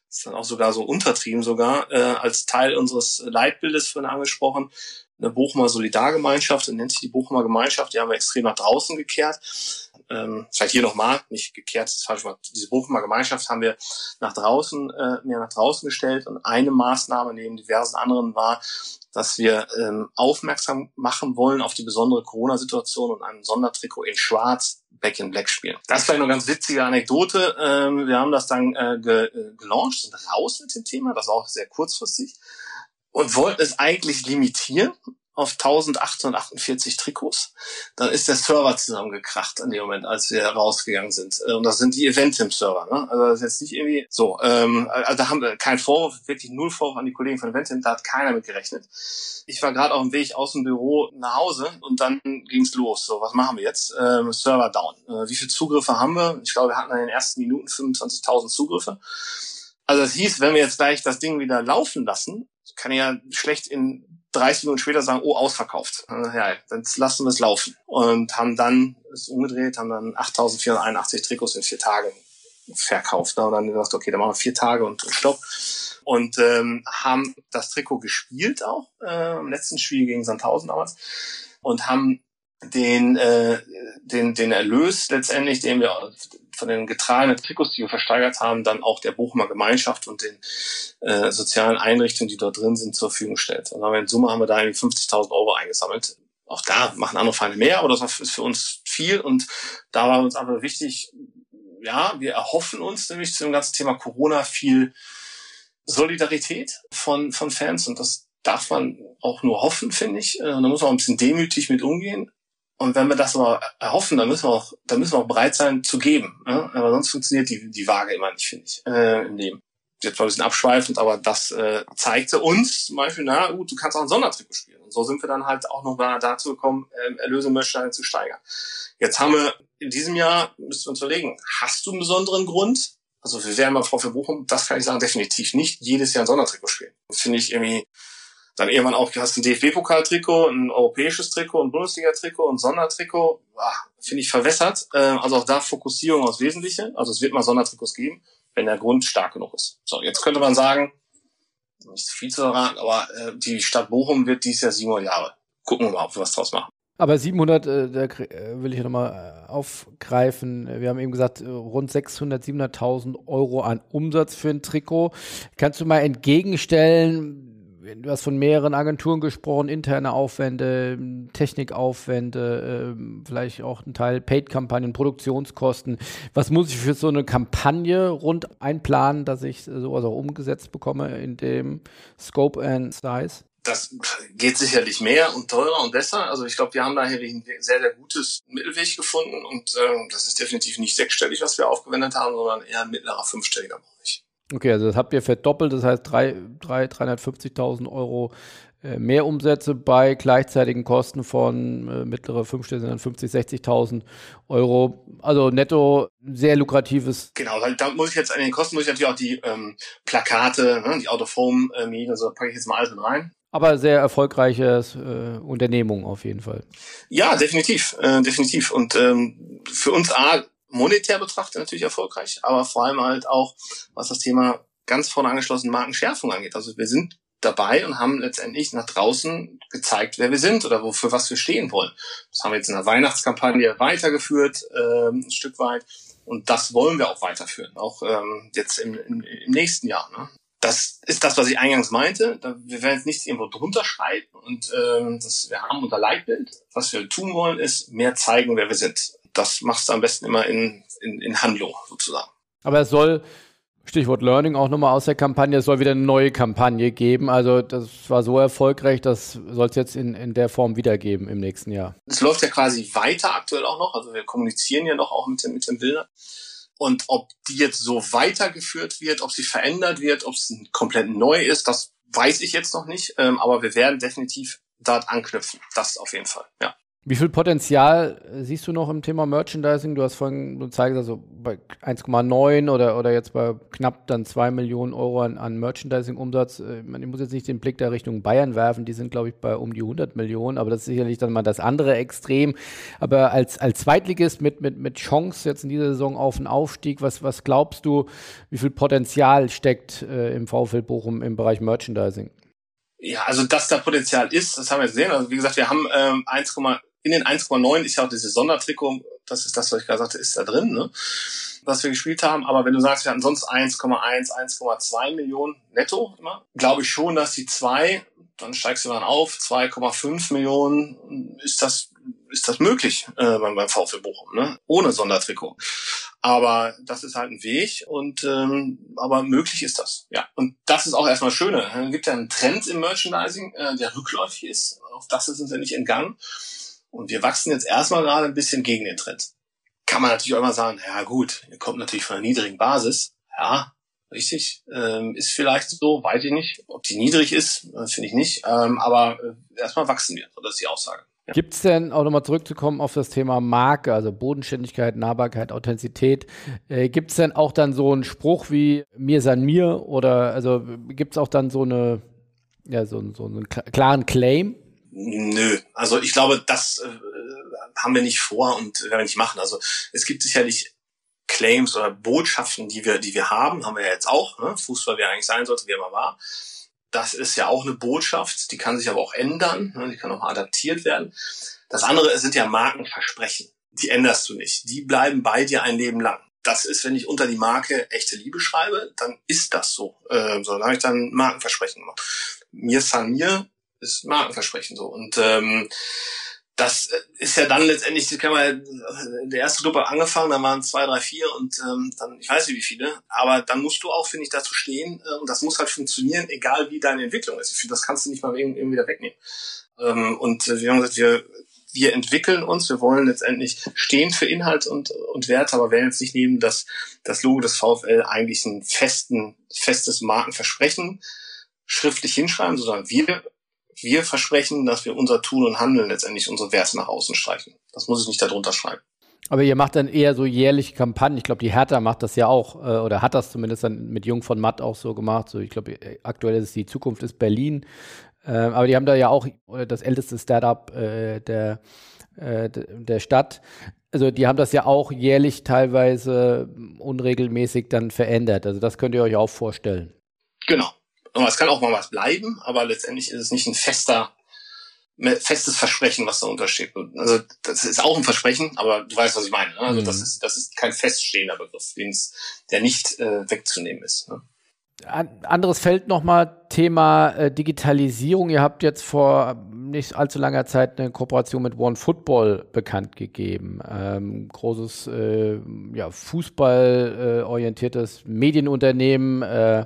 ist dann auch sogar so untertrieben sogar, äh, als Teil unseres Leitbildes vorhin angesprochen, eine Bochumer Solidargemeinschaft, nennt sich die Bochumer Gemeinschaft, die haben wir extrem nach draußen gekehrt. Ähm, vielleicht hier nochmal, nicht gekehrt, das ist falsch gemacht. Diese Bochumer Gemeinschaft haben wir nach draußen, äh, mehr nach draußen gestellt und eine Maßnahme neben diversen anderen war, dass wir ähm, aufmerksam machen wollen auf die besondere Corona-Situation und ein Sondertrikot in Schwarz Back in Black spielen. Das ist vielleicht eine ganz witzige Anekdote. Ähm, wir haben das dann äh, ge äh, gelauncht, sind raus mit dem Thema, das auch sehr kurzfristig und wollten es eigentlich limitieren auf 1848 Trikots, dann ist der Server zusammengekracht in dem Moment, als wir rausgegangen sind. Äh, und das sind die Eventim-Server. Ne? Also das ist jetzt nicht irgendwie so. Ähm, also da haben wir keinen Vorwurf, wirklich null Vorwurf an die Kollegen von Eventim, da hat keiner mit gerechnet. Ich war gerade auf dem Weg aus dem Büro nach Hause und dann ging's los. So, was machen wir jetzt? Ähm, Server down. Äh, wie viele Zugriffe haben wir? Ich glaube, wir hatten in den ersten Minuten 25.000 Zugriffe. Also das hieß, wenn wir jetzt gleich das Ding wieder laufen lassen, kann ja schlecht in 30 Minuten später sagen, oh, ausverkauft. Ja, dann lassen wir es laufen. Und haben dann es umgedreht, haben dann 8.481 Trikots in vier Tagen verkauft. Und dann gesagt, okay, dann machen wir vier Tage und, und Stopp. Und ähm, haben das Trikot gespielt auch, äh, im letzten Spiel gegen Sandhausen damals. Und haben den, äh, den, den Erlös letztendlich, den wir von den getragenen Trikots, die wir versteigert haben, dann auch der Bochumer Gemeinschaft und den äh, sozialen Einrichtungen, die dort drin sind, zur Verfügung stellt. Und in Summe haben wir da irgendwie 50.000 Euro eingesammelt. Auch da machen andere Vereine mehr, aber das ist für uns viel. Und da war uns aber wichtig, ja, wir erhoffen uns nämlich zu dem ganzen Thema Corona viel Solidarität von, von Fans und das darf man auch nur hoffen, finde ich. Äh, da muss man auch ein bisschen demütig mit umgehen. Und wenn wir das aber erhoffen, dann müssen wir auch, dann müssen wir auch bereit sein zu geben. Ne? Aber sonst funktioniert die, die Waage immer nicht, finde ich, äh, im Leben. Jetzt war ein bisschen abschweifend, aber das äh, zeigte uns zum Beispiel, na gut, du kannst auch ein Sondertrikot spielen. Und so sind wir dann halt auch noch mal dazu gekommen, äh, Erlöse zu steigern. Jetzt haben wir in diesem Jahr, müssen wir uns überlegen, hast du einen besonderen Grund? Also wir werden mal VfB Bochum, das kann ich sagen, definitiv nicht jedes Jahr ein Sondertrikot spielen. Finde ich irgendwie dann irgendwann auch, du hast ein DFB-Pokal-Trikot, ein europäisches Trikot, ein Bundesliga-Trikot, ein Sondertrikot. Finde ich verwässert. Ähm, also auch da Fokussierung aufs Wesentliche. Also es wird mal Sondertrikots geben, wenn der Grund stark genug ist. So, jetzt könnte man sagen, nicht zu viel zu erraten, aber äh, die Stadt Bochum wird dieses Jahr 700 Jahre. Gucken wir mal, ob wir was draus machen. Aber 700, äh, da äh, will ich nochmal aufgreifen. Wir haben eben gesagt, rund 600, 700.000 Euro an Umsatz für ein Trikot. Kannst du mal entgegenstellen, du hast von mehreren Agenturen gesprochen, interne Aufwände, Technikaufwände, äh, vielleicht auch ein Teil Paid-Kampagnen, Produktionskosten. Was muss ich für so eine Kampagne rund einplanen, dass ich sowas auch umgesetzt bekomme in dem Scope and Size? das geht sicherlich mehr und teurer und besser. Also ich glaube, wir haben da hier ein sehr, sehr gutes Mittelweg gefunden und ähm, das ist definitiv nicht sechsstellig, was wir aufgewendet haben, sondern eher ein mittlerer fünfstelliger Bereich. Okay, also das habt ihr verdoppelt, das heißt 3, 3, 350.000 Euro äh, mehr Umsätze bei gleichzeitigen Kosten von äh, mittlere fünfstelligen 50, 60.000 Euro. Also netto sehr lukratives. Genau, da muss ich jetzt an den Kosten muss ich natürlich auch die ähm, Plakate, ne, die Out of Home äh, Medien, also packe ich jetzt mal alles mit rein. Aber sehr erfolgreiches äh, Unternehmung auf jeden Fall. Ja, definitiv, äh, definitiv. Und ähm, für uns A, monetär betrachtet natürlich erfolgreich, aber vor allem halt auch, was das Thema ganz vorne angeschlossen Markenschärfung angeht. Also wir sind dabei und haben letztendlich nach draußen gezeigt, wer wir sind oder wofür was wir stehen wollen. Das haben wir jetzt in der Weihnachtskampagne weitergeführt, äh, ein Stück weit. Und das wollen wir auch weiterführen, auch ähm, jetzt im, im, im nächsten Jahr. Ne? das ist das, was ich eingangs meinte. Wir werden jetzt nichts irgendwo drunter schreiben und ähm, das, wir haben unser Leitbild. Was wir tun wollen, ist mehr zeigen, wer wir sind. Das machst du am besten immer in, in, in Handlung sozusagen. Aber es soll, Stichwort Learning auch nochmal aus der Kampagne, es soll wieder eine neue Kampagne geben. Also das war so erfolgreich, das soll es jetzt in, in der Form wiedergeben im nächsten Jahr. Es läuft ja quasi weiter aktuell auch noch. Also wir kommunizieren ja noch auch mit den, mit den Bildern. Und ob die jetzt so weitergeführt wird, ob sie verändert wird, ob es komplett neu ist, das weiß ich jetzt noch nicht. Ähm, aber wir werden definitiv dort anknüpfen. Das auf jeden Fall, ja. Wie viel Potenzial äh, siehst du noch im Thema Merchandising? Du hast vorhin gezeigt, also bei 1,9 oder, oder jetzt bei knapp dann 2 Millionen Euro an, an Merchandising-Umsatz. Äh, ich muss jetzt nicht den Blick da Richtung Bayern werfen, die sind, glaube ich, bei um die 100 Millionen, aber das ist sicherlich dann mal das andere Extrem. Aber als, als Zweitligist mit, mit, mit Chance jetzt in dieser Saison auf den Aufstieg, was, was glaubst du, wie viel Potenzial steckt äh, im VfL Bochum im Bereich Merchandising? Ja, also dass da Potenzial ist, das haben wir gesehen. Also wie gesagt, wir haben ähm, 1, in den 1,9 ist ja auch diese Sondertrikot, das ist das, was ich gerade sagte, ist da drin, ne? was wir gespielt haben. Aber wenn du sagst, wir hatten sonst 1,1, 1,2 Millionen netto immer, glaube ich schon, dass die zwei, dann steigst du dann auf, 2,5 Millionen, ist das, ist das möglich äh, beim, beim VfL Bochum, ne? ohne Sondertrikot. Aber das ist halt ein Weg und ähm, aber möglich ist das. Ja. Und das ist auch erstmal Schöne. Es gibt ja einen Trend im Merchandising, äh, der rückläufig ist. Auf das ist uns ja nicht entgangen. Und wir wachsen jetzt erstmal gerade ein bisschen gegen den Trend. Kann man natürlich auch immer sagen, ja gut, ihr kommt natürlich von einer niedrigen Basis. Ja, richtig. Ähm, ist vielleicht so, weiß ich nicht. Ob die niedrig ist, äh, finde ich nicht. Ähm, aber äh, erstmal wachsen wir. Das ist die Aussage. Ja. Gibt es denn, auch nochmal zurückzukommen auf das Thema Marke, also Bodenständigkeit, Nahbarkeit, Authentizität, äh, gibt es denn auch dann so einen Spruch wie mir san mir oder also gibt es auch dann so eine, ja, so, so einen klaren Claim, Nö, also ich glaube, das äh, haben wir nicht vor und werden wir nicht machen. Also es gibt sicherlich Claims oder Botschaften, die wir, die wir haben, haben wir ja jetzt auch. Ne? Fußball, wie er eigentlich sein sollte, wie er mal war. Das ist ja auch eine Botschaft, die kann sich aber auch ändern, ne? die kann auch mal adaptiert werden. Das andere sind ja Markenversprechen. Die änderst du nicht. Die bleiben bei dir ein Leben lang. Das ist, wenn ich unter die Marke echte Liebe schreibe, dann ist das so. Äh, so, dann habe ich dann Markenversprechen gemacht. Mir San Mir ist Markenversprechen so. Und ähm, das ist ja dann letztendlich, die kann man in der ersten Gruppe angefangen, da waren zwei, drei, vier und ähm, dann, ich weiß nicht wie viele, aber dann musst du auch, finde ich, dazu stehen äh, und das muss halt funktionieren, egal wie deine Entwicklung ist. Ich finde, das kannst du nicht mal irgendwie wieder wegnehmen. Ähm, und äh, wir haben gesagt, wir, wir entwickeln uns, wir wollen letztendlich stehen für Inhalt und, und Werte, aber werden jetzt nicht nehmen, dass das Logo des VfL eigentlich ein festen, festes Markenversprechen schriftlich hinschreiben, sondern wir wir versprechen, dass wir unser Tun und Handeln letztendlich unsere Werte nach außen streichen. Das muss ich nicht darunter schreiben. Aber ihr macht dann eher so jährliche Kampagnen. Ich glaube, die Hertha macht das ja auch, äh, oder hat das zumindest dann mit Jung von Matt auch so gemacht. So, ich glaube, aktuell ist es die Zukunft ist Berlin. Äh, aber die haben da ja auch das älteste Startup äh, der, äh, der Stadt. Also die haben das ja auch jährlich teilweise unregelmäßig dann verändert. Also das könnt ihr euch auch vorstellen. Genau. Aber es kann auch mal was bleiben, aber letztendlich ist es nicht ein fester, festes Versprechen, was da untersteht. Also das ist auch ein Versprechen, aber du weißt, was ich meine. Ne? Also mhm. das ist das ist kein feststehender Begriff, der nicht äh, wegzunehmen ist. Ne? anderes Feld nochmal, Thema äh, Digitalisierung. Ihr habt jetzt vor nicht allzu langer Zeit eine Kooperation mit One Football bekannt gegeben. Ähm, großes äh, ja, Fußball äh, Medienunternehmen äh,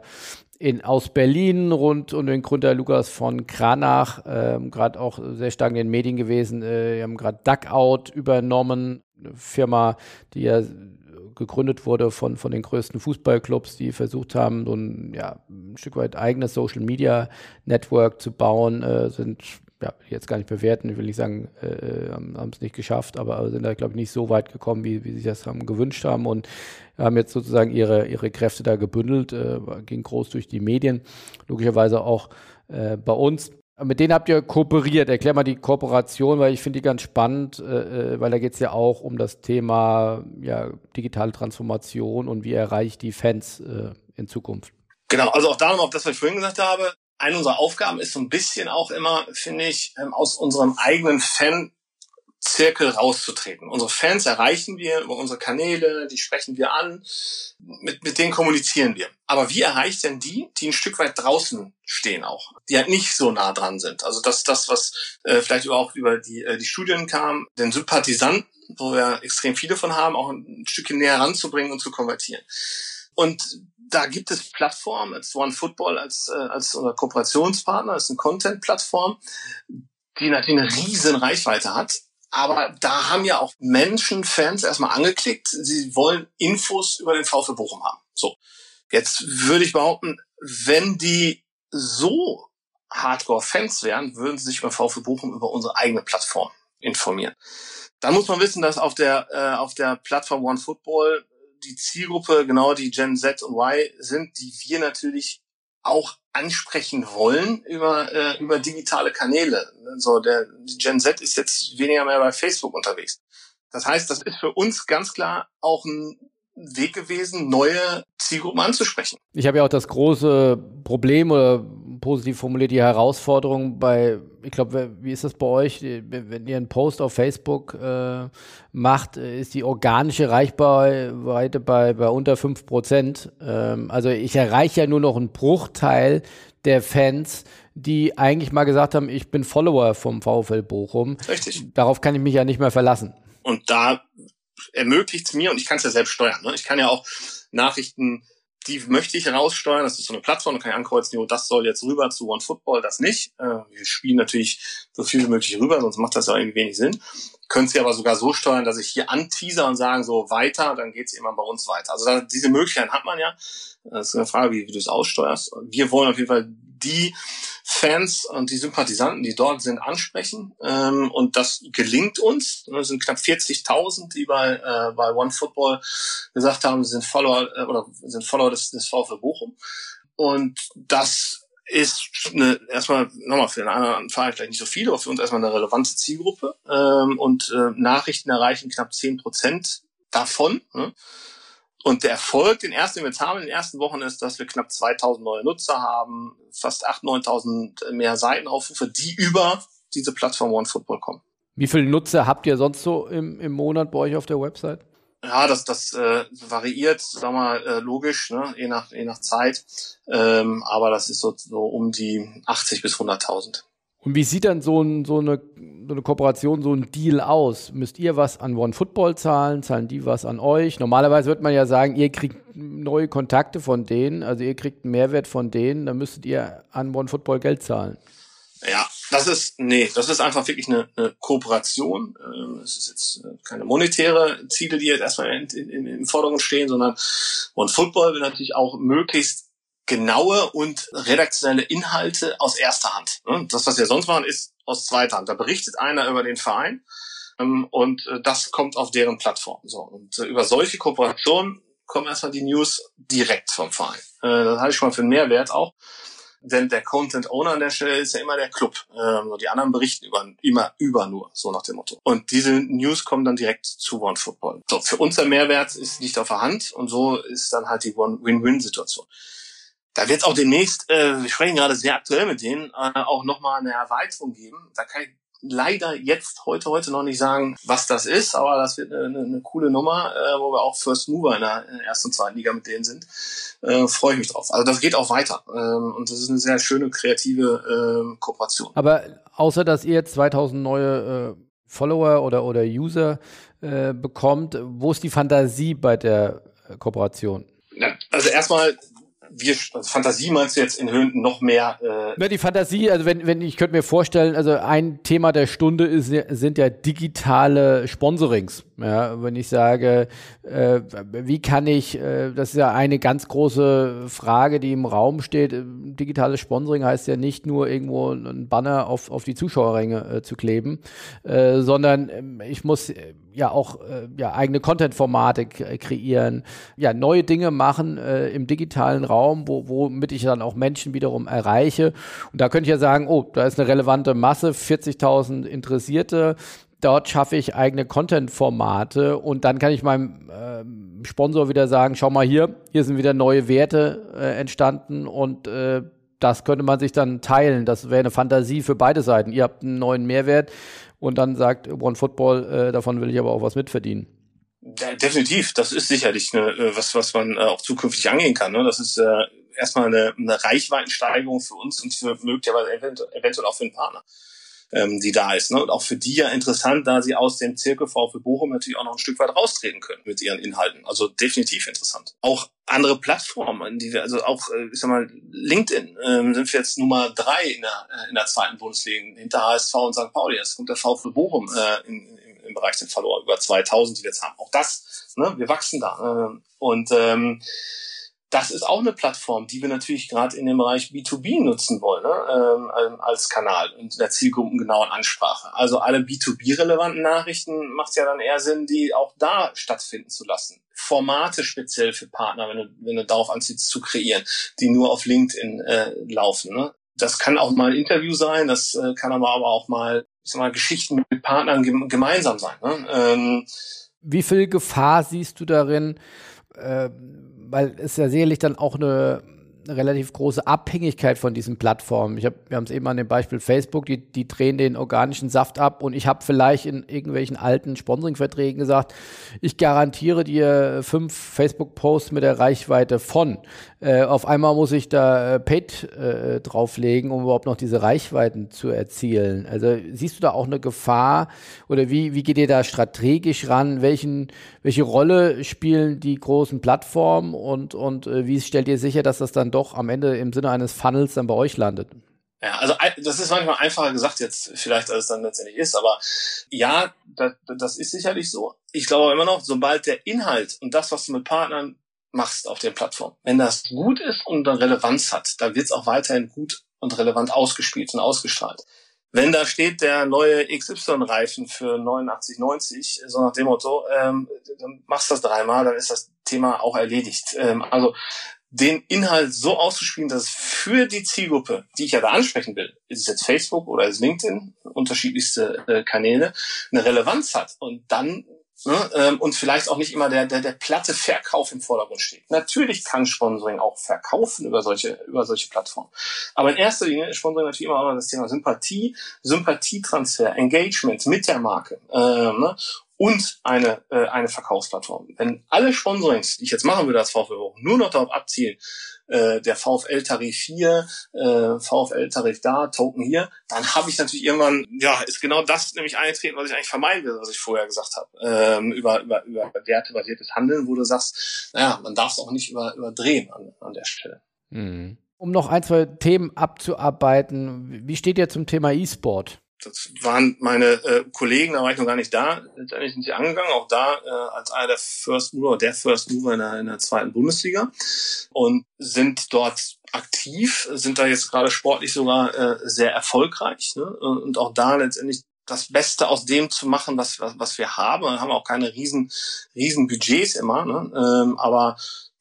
in, aus Berlin rund um den Gründer Lukas von Kranach, ähm, gerade auch sehr stark in den Medien gewesen. Äh, wir haben gerade Duckout übernommen, eine Firma, die ja gegründet wurde von, von den größten Fußballclubs, die versucht haben, so ein, ja, ein Stück weit eigenes Social Media Network zu bauen, äh, sind ja, jetzt gar nicht bewerten, ich will nicht sagen, äh, haben es nicht geschafft, aber sind da, glaube ich, nicht so weit gekommen, wie, wie sie das haben gewünscht haben und haben jetzt sozusagen ihre, ihre Kräfte da gebündelt, äh, ging groß durch die Medien, logischerweise auch äh, bei uns. Mit denen habt ihr kooperiert. Erklär mal die Kooperation, weil ich finde die ganz spannend, äh, äh weil da geht es ja auch um das Thema ja, digitale Transformation und wie erreiche ich die Fans äh, in Zukunft. Genau, also auch da nochmal auf das, was ich vorhin gesagt habe. Eine unserer Aufgaben ist so ein bisschen auch immer, finde ich, ähm, aus unserem eigenen Fan Zirkel rauszutreten. Unsere Fans erreichen wir über unsere Kanäle, die sprechen wir an, mit, mit denen kommunizieren wir. Aber wie erreicht denn die, die ein Stück weit draußen stehen auch, die halt nicht so nah dran sind? Also das, das was äh, vielleicht auch über die, äh, die Studien kam, den Sympathisanten, wo wir extrem viele von haben, auch ein Stückchen näher ranzubringen und zu konvertieren. Und da gibt es Plattformen, als One Football, als, äh, als unser Kooperationspartner, als eine Content-Plattform, die natürlich eine riesen Reichweite hat, aber da haben ja auch Menschen, Fans erstmal angeklickt, sie wollen Infos über den VfB Bochum haben. So. Jetzt würde ich behaupten, wenn die so Hardcore-Fans wären, würden sie sich über VfB Bochum über unsere eigene Plattform informieren. Dann muss man wissen, dass auf der, äh, auf der Plattform OneFootball die Zielgruppe, genau die Gen Z und Y sind, die wir natürlich auch ansprechen wollen über, äh, über digitale Kanäle. So, der Gen Z ist jetzt weniger mehr bei Facebook unterwegs. Das heißt, das ist für uns ganz klar auch ein Weg gewesen, neue Zielgruppen anzusprechen. Ich habe ja auch das große Problem oder positiv formuliert die Herausforderung bei, ich glaube, wie ist das bei euch, wenn ihr einen Post auf Facebook äh, macht, ist die organische Reichweite bei, bei unter 5 Prozent. Ähm, also ich erreiche ja nur noch einen Bruchteil der Fans, die eigentlich mal gesagt haben, ich bin Follower vom VfL Bochum. Richtig. Darauf kann ich mich ja nicht mehr verlassen. Und da ermöglicht es mir, und ich kann es ja selbst steuern, ne? ich kann ja auch Nachrichten, die möchte ich raussteuern, das ist so eine Plattform, da kann ich ankreuzen, jo, das soll jetzt rüber zu OneFootball, das nicht. Äh, wir spielen natürlich so viel wie möglich rüber, sonst macht das ja irgendwie wenig Sinn. Können sie aber sogar so steuern, dass ich hier anteaser und sagen so weiter, dann geht es immer bei uns weiter. Also da, diese Möglichkeit hat man ja. Das ist eine Frage, wie, wie du es aussteuerst. Wir wollen auf jeden Fall die Fans und die Sympathisanten, die dort sind, ansprechen. Ähm, und das gelingt uns. Es sind knapp 40.000, die bei, äh, bei OneFootball gesagt haben, sie sind Follower äh, oder sind Follower des, des VfL Bochum. Und das ist eine, erstmal nochmal für den anderen Verein vielleicht nicht so viele, aber für uns erstmal eine relevante Zielgruppe. Ähm, und äh, Nachrichten erreichen knapp 10 Prozent davon. Ne? Und der Erfolg, den ersten, den wir jetzt haben in den ersten Wochen, ist, dass wir knapp 2000 neue Nutzer haben, fast 8.000, 9.000 mehr Seitenaufrufe, die über diese Plattform OneFootball kommen. Wie viele Nutzer habt ihr sonst so im, im Monat bei euch auf der Website? Ja, das, das äh, variiert, sag mal, äh, logisch, ne? je, nach, je nach Zeit. Ähm, aber das ist so, so um die 80 bis 100.000. Und wie sieht dann so, ein, so, eine, so eine Kooperation, so ein Deal aus? Müsst ihr was an One Football zahlen? Zahlen die was an euch? Normalerweise wird man ja sagen, ihr kriegt neue Kontakte von denen, also ihr kriegt einen Mehrwert von denen, dann müsstet ihr an One Football Geld zahlen. Ja, das ist, nee, das ist einfach wirklich eine, eine Kooperation. Ähm, es ist jetzt äh, keine monetäre Ziele, die jetzt erstmal in, in, in, Forderung stehen, sondern One Football will natürlich auch möglichst genaue und redaktionelle Inhalte aus erster Hand. Ne? Das, was wir sonst machen, ist aus zweiter Hand. Da berichtet einer über den Verein ähm, und äh, das kommt auf deren Plattform. So und äh, über solche Kooperationen kommen erstmal die News direkt vom Verein. Äh, das halte ich schon mal für einen Mehrwert auch. Denn der Content Owner an der Stelle ist ja immer der Club. Ähm, die anderen berichten über, immer über nur, so nach dem Motto. Und diese News kommen dann direkt zu OneFootball. So, für uns der Mehrwert ist nicht auf der Hand und so ist dann halt die One-Win-Win-Situation. Da wird es auch demnächst, äh, wir sprechen gerade sehr aktuell mit denen, äh, auch nochmal eine Erweiterung geben. Da kann ich leider jetzt heute heute noch nicht sagen, was das ist, aber das wird eine, eine coole Nummer, äh, wo wir auch First Mover in der, in der ersten und zweiten Liga mit denen sind. Äh, Freue ich mich drauf. Also das geht auch weiter ähm, und das ist eine sehr schöne kreative äh, Kooperation. Aber außer dass ihr jetzt 2000 neue äh, Follower oder oder User äh, bekommt, wo ist die Fantasie bei der äh, Kooperation? Ja, also erstmal wir, also Fantasie meinst du jetzt in Höhen noch mehr? Äh ja, die Fantasie, also wenn, wenn ich könnte mir vorstellen, also ein Thema der Stunde ist, sind ja digitale Sponsorings. Ja, wenn ich sage, äh, wie kann ich, äh, das ist ja eine ganz große Frage, die im Raum steht. Digitales Sponsoring heißt ja nicht nur irgendwo ein Banner auf, auf die Zuschauerränge äh, zu kleben, äh, sondern ähm, ich muss äh, ja auch äh, ja, eigene Content-Formate kreieren, ja, neue Dinge machen äh, im digitalen Raum, wo, womit ich dann auch Menschen wiederum erreiche. Und da könnte ich ja sagen, oh, da ist eine relevante Masse, 40.000 Interessierte, dort schaffe ich eigene Content-Formate und dann kann ich meinem äh, Sponsor wieder sagen, schau mal hier, hier sind wieder neue Werte äh, entstanden und äh, das könnte man sich dann teilen. Das wäre eine Fantasie für beide Seiten. Ihr habt einen neuen Mehrwert und dann sagt One Football, äh, davon will ich aber auch was mitverdienen. Ja, definitiv, das ist sicherlich eine, äh, was, was man äh, auch zukünftig angehen kann. Ne? Das ist äh, erstmal eine, eine Reichweitensteigerung für uns und für möglicherweise eventuell auch für einen Partner ähm, die da ist. Ne? Und auch für die ja interessant, da sie aus dem Zirkel VfB Bochum natürlich auch noch ein Stück weit raustreten können mit ihren Inhalten. Also definitiv interessant. Auch andere Plattformen, die wir, also auch, äh, ich sag mal, LinkedIn ähm, sind wir jetzt Nummer drei in der, äh, in der zweiten Bundesliga, hinter HSV und St. Pauli. Jetzt kommt der VfB Bochum äh, in, im, im Bereich den Verlor über 2000, die wir jetzt haben. Auch das, ne, wir wachsen da. Äh, und ähm, das ist auch eine Plattform, die wir natürlich gerade in dem Bereich B2B nutzen wollen, ne? ähm, ähm als Kanal und der zielgruppengenauen Ansprache. Also alle B2B-relevanten Nachrichten macht es ja dann eher Sinn, die auch da stattfinden zu lassen. Formate speziell für Partner, wenn du, wenn du darauf anziehst, zu kreieren, die nur auf LinkedIn äh, laufen. Ne? Das kann auch mal ein Interview sein, das äh, kann aber, aber auch mal, ich sag mal Geschichten mit Partnern gem gemeinsam sein. Ne? Ähm, Wie viel Gefahr siehst du darin? Weil es ja sicherlich dann auch eine relativ große Abhängigkeit von diesen Plattformen. Ich hab, wir haben es eben an dem Beispiel Facebook, die, die drehen den organischen Saft ab und ich habe vielleicht in irgendwelchen alten Sponsoring-Verträgen gesagt, ich garantiere dir fünf Facebook-Posts mit der Reichweite von. Äh, auf einmal muss ich da äh, Paid äh, drauflegen, um überhaupt noch diese Reichweiten zu erzielen. Also siehst du da auch eine Gefahr oder wie, wie geht ihr da strategisch ran? Welchen, welche Rolle spielen die großen Plattformen und, und äh, wie stellt ihr sicher, dass das dann doch am Ende im Sinne eines Funnels dann bei euch landet? Ja, also das ist manchmal einfacher gesagt jetzt vielleicht, als es dann letztendlich ist, aber ja, das, das ist sicherlich so. Ich glaube immer noch, sobald der Inhalt und das, was du mit Partnern machst auf den Plattformen. Wenn das gut ist und dann Relevanz hat, dann wird es auch weiterhin gut und relevant ausgespielt und ausgestrahlt. Wenn da steht der neue XY-Reifen für 89,90, so nach dem Motto, ähm, dann machst du das dreimal, dann ist das Thema auch erledigt. Ähm, also den Inhalt so auszuspielen, dass es für die Zielgruppe, die ich ja da ansprechen will, ist es jetzt Facebook oder ist LinkedIn, unterschiedlichste äh, Kanäle, eine Relevanz hat. Und dann Ne, ähm, und vielleicht auch nicht immer der, der, der platte Verkauf im Vordergrund steht. Natürlich kann Sponsoring auch verkaufen über solche, über solche Plattformen. Aber in erster Linie ist Sponsoring natürlich immer das Thema Sympathie, Sympathietransfer, Engagement mit der Marke ähm, ne, und eine, äh, eine Verkaufsplattform. Wenn alle Sponsorings, die ich jetzt machen würde als VfB nur noch darauf abzielen, äh, der VfL-Tarif hier, äh, VfL-Tarif da, Token hier, dann habe ich natürlich irgendwann, ja, ist genau das nämlich eingetreten, was ich eigentlich vermeiden will, was ich vorher gesagt habe, ähm, über, über, über wertebasiertes Handeln, wo du sagst, naja, man darf es auch nicht über, überdrehen an, an der Stelle. Mhm. Um noch ein, zwei Themen abzuarbeiten, wie steht ihr zum Thema E-Sport? Das waren meine äh, Kollegen, da war ich noch gar nicht da. Letztendlich sind sie angegangen, auch da äh, als einer der First Mover, der First Mover in der, in der zweiten Bundesliga und sind dort aktiv, sind da jetzt gerade sportlich sogar äh, sehr erfolgreich ne? und auch da letztendlich das Beste aus dem zu machen, was, was, was wir haben. Wir haben auch keine riesen, riesen Budgets immer, ne? ähm, aber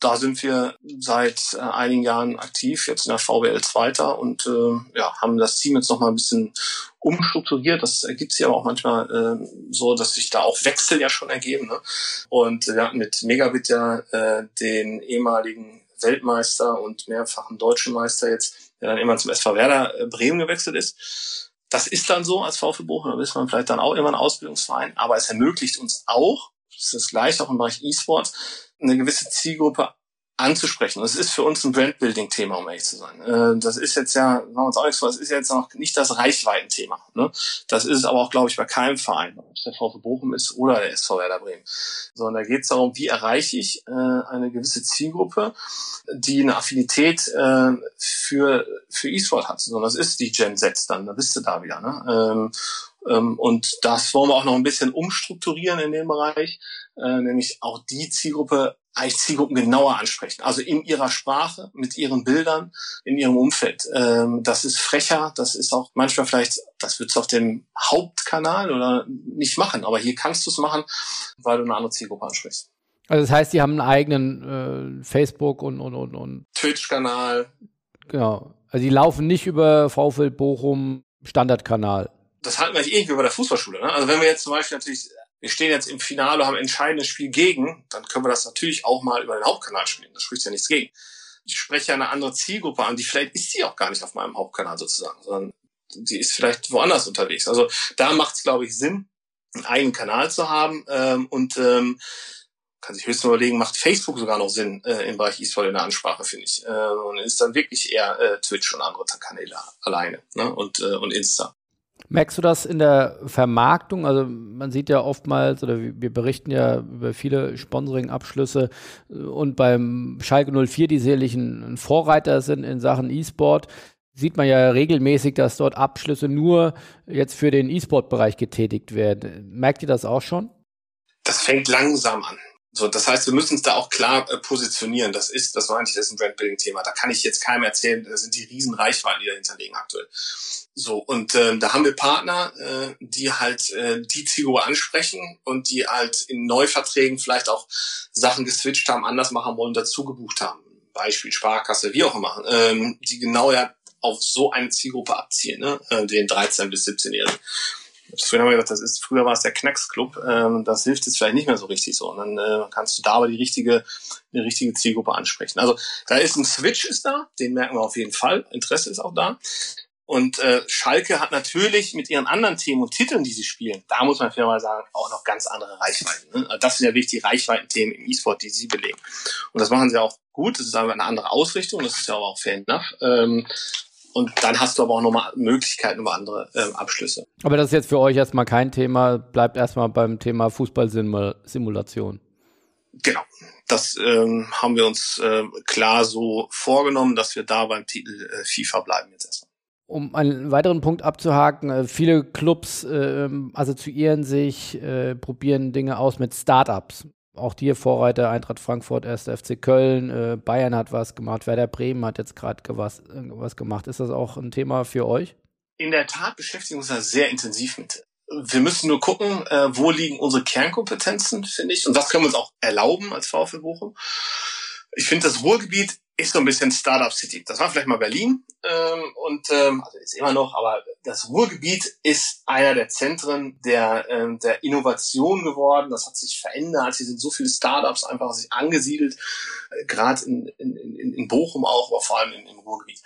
da sind wir seit äh, einigen Jahren aktiv, jetzt in der VWL Zweiter und äh, ja, haben das Team jetzt noch mal ein bisschen umstrukturiert. Das ergibt sich aber auch manchmal äh, so, dass sich da auch Wechsel ja schon ergeben. Ne? Und wir hatten mit Megabit ja äh, den ehemaligen Weltmeister und mehrfachen deutschen Meister jetzt, der dann immer zum SV Werder äh, Bremen gewechselt ist. Das ist dann so als VfB Bochum, da ist man vielleicht dann auch immer ein Ausbildungsverein, aber es ermöglicht uns auch, das ist das gleiche auch im Bereich E-Sport, eine gewisse Zielgruppe anzusprechen. Das ist für uns ein Brandbuilding-Thema, um ehrlich zu sein. Äh, das ist jetzt ja, machen wir uns auch nichts vor, das ist jetzt noch nicht das Reichweitenthema. Ne? Das ist es aber auch, glaube ich, bei keinem Verein, ob es der VfB Bochum ist oder der SV Werder Bremen. Sondern da geht es darum, wie erreiche ich äh, eine gewisse Zielgruppe, die eine Affinität äh, für, für E-Sport hat. So, das ist die Gen Z dann, da bist du da wieder. Ne? Ähm, und das wollen wir auch noch ein bisschen umstrukturieren in dem Bereich, äh, nämlich auch die Zielgruppe eigentlich Zielgruppen genauer ansprechen. Also in ihrer Sprache, mit ihren Bildern, in ihrem Umfeld. Ähm, das ist frecher, das ist auch manchmal vielleicht, das wird es auf dem Hauptkanal oder nicht machen, aber hier kannst du es machen, weil du eine andere Zielgruppe ansprichst. Also das heißt, die haben einen eigenen äh, Facebook und, und, und, und Twitch-Kanal. Genau. Also die laufen nicht über VfL Bochum Standardkanal. Das halten wir nicht irgendwie bei der Fußballschule. Ne? Also wenn wir jetzt zum Beispiel natürlich wir stehen jetzt im Finale, haben ein entscheidendes Spiel gegen, dann können wir das natürlich auch mal über den Hauptkanal spielen. Da spricht ja nichts gegen. Ich spreche ja eine andere Zielgruppe an, die vielleicht ist die auch gar nicht auf meinem Hauptkanal sozusagen, sondern die ist vielleicht woanders unterwegs. Also da macht es, glaube ich, Sinn, einen eigenen Kanal zu haben ähm, und ähm, kann sich höchstens überlegen, macht Facebook sogar noch Sinn äh, im Bereich E-Sport in der Ansprache, finde ich. Äh, und ist dann wirklich eher äh, Twitch und andere Kanäle alleine ne? und, äh, und Insta. Merkst du das in der Vermarktung? Also man sieht ja oftmals, oder wir berichten ja über viele Sponsoring-Abschlüsse äh, und beim Schalke 04, die sicherlich ein, Vorreiter sind in Sachen E-Sport, sieht man ja regelmäßig, dass dort Abschlüsse nur jetzt für den E-Sport-Bereich getätigt werden. Merkt ihr das auch schon? Das fängt langsam an. So, das heißt, wir müssen uns da auch klar äh, positionieren. Das ist, das war eigentlich das ist ein Brandbuilding-Thema. Da kann ich jetzt keinem erzählen, das sind die riesen Reichweiten, die dahinter liegen aktuell. So, und äh, da haben wir Partner, äh, die halt äh, die Zielgruppe ansprechen und die halt in Neuverträgen vielleicht auch Sachen geswitcht haben, anders machen wollen, dazu gebucht haben. Beispiel Sparkasse, wie auch immer, ähm, die genau ja auf so eine Zielgruppe abzielen, ne? äh, den 13- bis 17-Jährigen. Früher haben wir gesagt, das ist, früher war es der Knacksclub, ähm, das hilft jetzt vielleicht nicht mehr so richtig so. Und dann äh, kannst du da aber die richtige, die richtige Zielgruppe ansprechen. Also da ist ein Switch ist da, den merken wir auf jeden Fall. Interesse ist auch da. Und äh, Schalke hat natürlich mit ihren anderen Themen und Titeln, die sie spielen, da muss man fairerweise sagen, auch noch ganz andere Reichweiten. Ne? Also das sind ja wirklich die Reichweiten-Themen im E-Sport, die sie belegen. Und das machen sie auch gut. Das ist aber eine andere Ausrichtung. Das ist ja aber auch fair enough. Ähm, und dann hast du aber auch nochmal Möglichkeiten über andere ähm, Abschlüsse. Aber das ist jetzt für euch erstmal kein Thema. Bleibt erstmal beim Thema Fußballsimulation. Genau. Das ähm, haben wir uns äh, klar so vorgenommen, dass wir da beim Titel äh, FIFA bleiben jetzt erstmal. Um einen weiteren Punkt abzuhaken, äh, viele Clubs äh, assoziieren sich, äh, probieren Dinge aus mit Startups. Auch die Vorreiter, Eintracht Frankfurt, 1. FC Köln, äh, Bayern hat was gemacht, Werder Bremen hat jetzt gerade was, was gemacht. Ist das auch ein Thema für euch? In der Tat beschäftigen wir uns da sehr intensiv mit. Wir müssen nur gucken, äh, wo liegen unsere Kernkompetenzen, finde ich, und was können wir uns auch erlauben als VfL Bochum. Ich finde, das Ruhrgebiet ist so ein bisschen Startup City. Das war vielleicht mal Berlin ähm, und ähm, also ist immer noch, aber das Ruhrgebiet ist einer der Zentren der ähm, der Innovation geworden. Das hat sich verändert. Hier sind so viele Startups einfach sich angesiedelt, äh, gerade in, in, in, Bochum auch, aber vor allem im Ruhrgebiet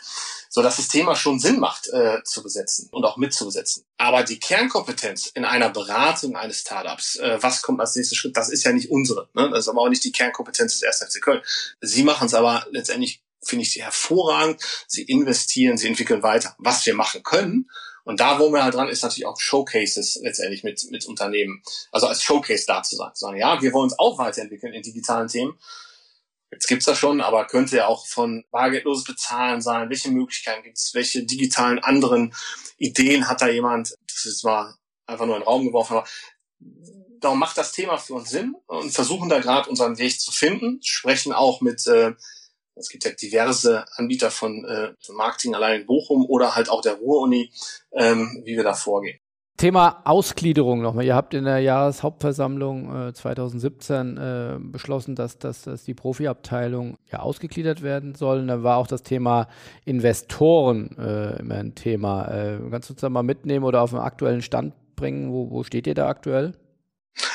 so dass das Thema schon Sinn macht äh, zu besetzen und auch mitzubesetzen. Aber die Kernkompetenz in einer Beratung eines Startups, äh, was kommt als nächster Schritt, das ist ja nicht unsere. Ne? Das ist aber auch nicht die Kernkompetenz des 1. FC Köln. Sie machen es aber letztendlich, finde ich, hervorragend. Sie investieren, sie entwickeln weiter. Was wir machen können, und da, wo wir halt dran ist, natürlich auch Showcases letztendlich mit, mit Unternehmen. Also als Showcase da zu sein. Zu sagen, ja, wir wollen uns auch weiterentwickeln in digitalen Themen. Jetzt gibt's das schon, aber könnte ja auch von bargeldloses Bezahlen sein. Welche Möglichkeiten gibt's? Welche digitalen anderen Ideen hat da jemand? Das ist zwar einfach nur in den Raum geworfen, aber darum macht das Thema für uns Sinn und versuchen da gerade unseren Weg zu finden. Sprechen auch mit, äh, es gibt ja diverse Anbieter von, äh, Marketing allein in Bochum oder halt auch der Ruhr-Uni, ähm, wie wir da vorgehen. Thema Ausgliederung nochmal. Ihr habt in der Jahreshauptversammlung äh, 2017 äh, beschlossen, dass, dass, dass die Profiabteilung ja ausgegliedert werden soll. Und da war auch das Thema Investoren äh, immer ein Thema. Äh, kannst du uns da mal mitnehmen oder auf den aktuellen Stand bringen? Wo, wo steht ihr da aktuell?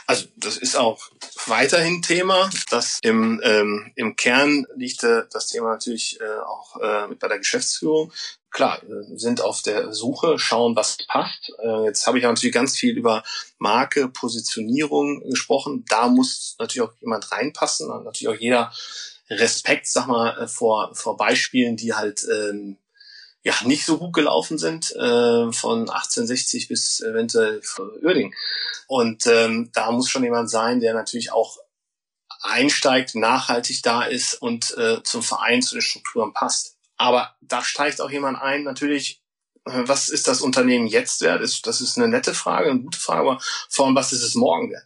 Also das ist auch weiterhin Thema. Das im, ähm, im Kern liegt äh, das Thema natürlich äh, auch äh, bei der Geschäftsführung. Klar, äh, sind auf der Suche, schauen, was passt. Äh, jetzt habe ich natürlich ganz viel über Marke, Positionierung gesprochen. Da muss natürlich auch jemand reinpassen und natürlich auch jeder Respekt, sag mal, äh, vor, vor Beispielen, die halt ähm, ja nicht so gut gelaufen sind, äh, von 1860 bis eventuell Uerding. Und ähm, da muss schon jemand sein, der natürlich auch einsteigt, nachhaltig da ist und äh, zum Verein, zu den Strukturen passt. Aber da steigt auch jemand ein, natürlich, äh, was ist das Unternehmen jetzt wert? Das ist eine nette Frage, eine gute Frage, aber vor allem, was ist es morgen wert?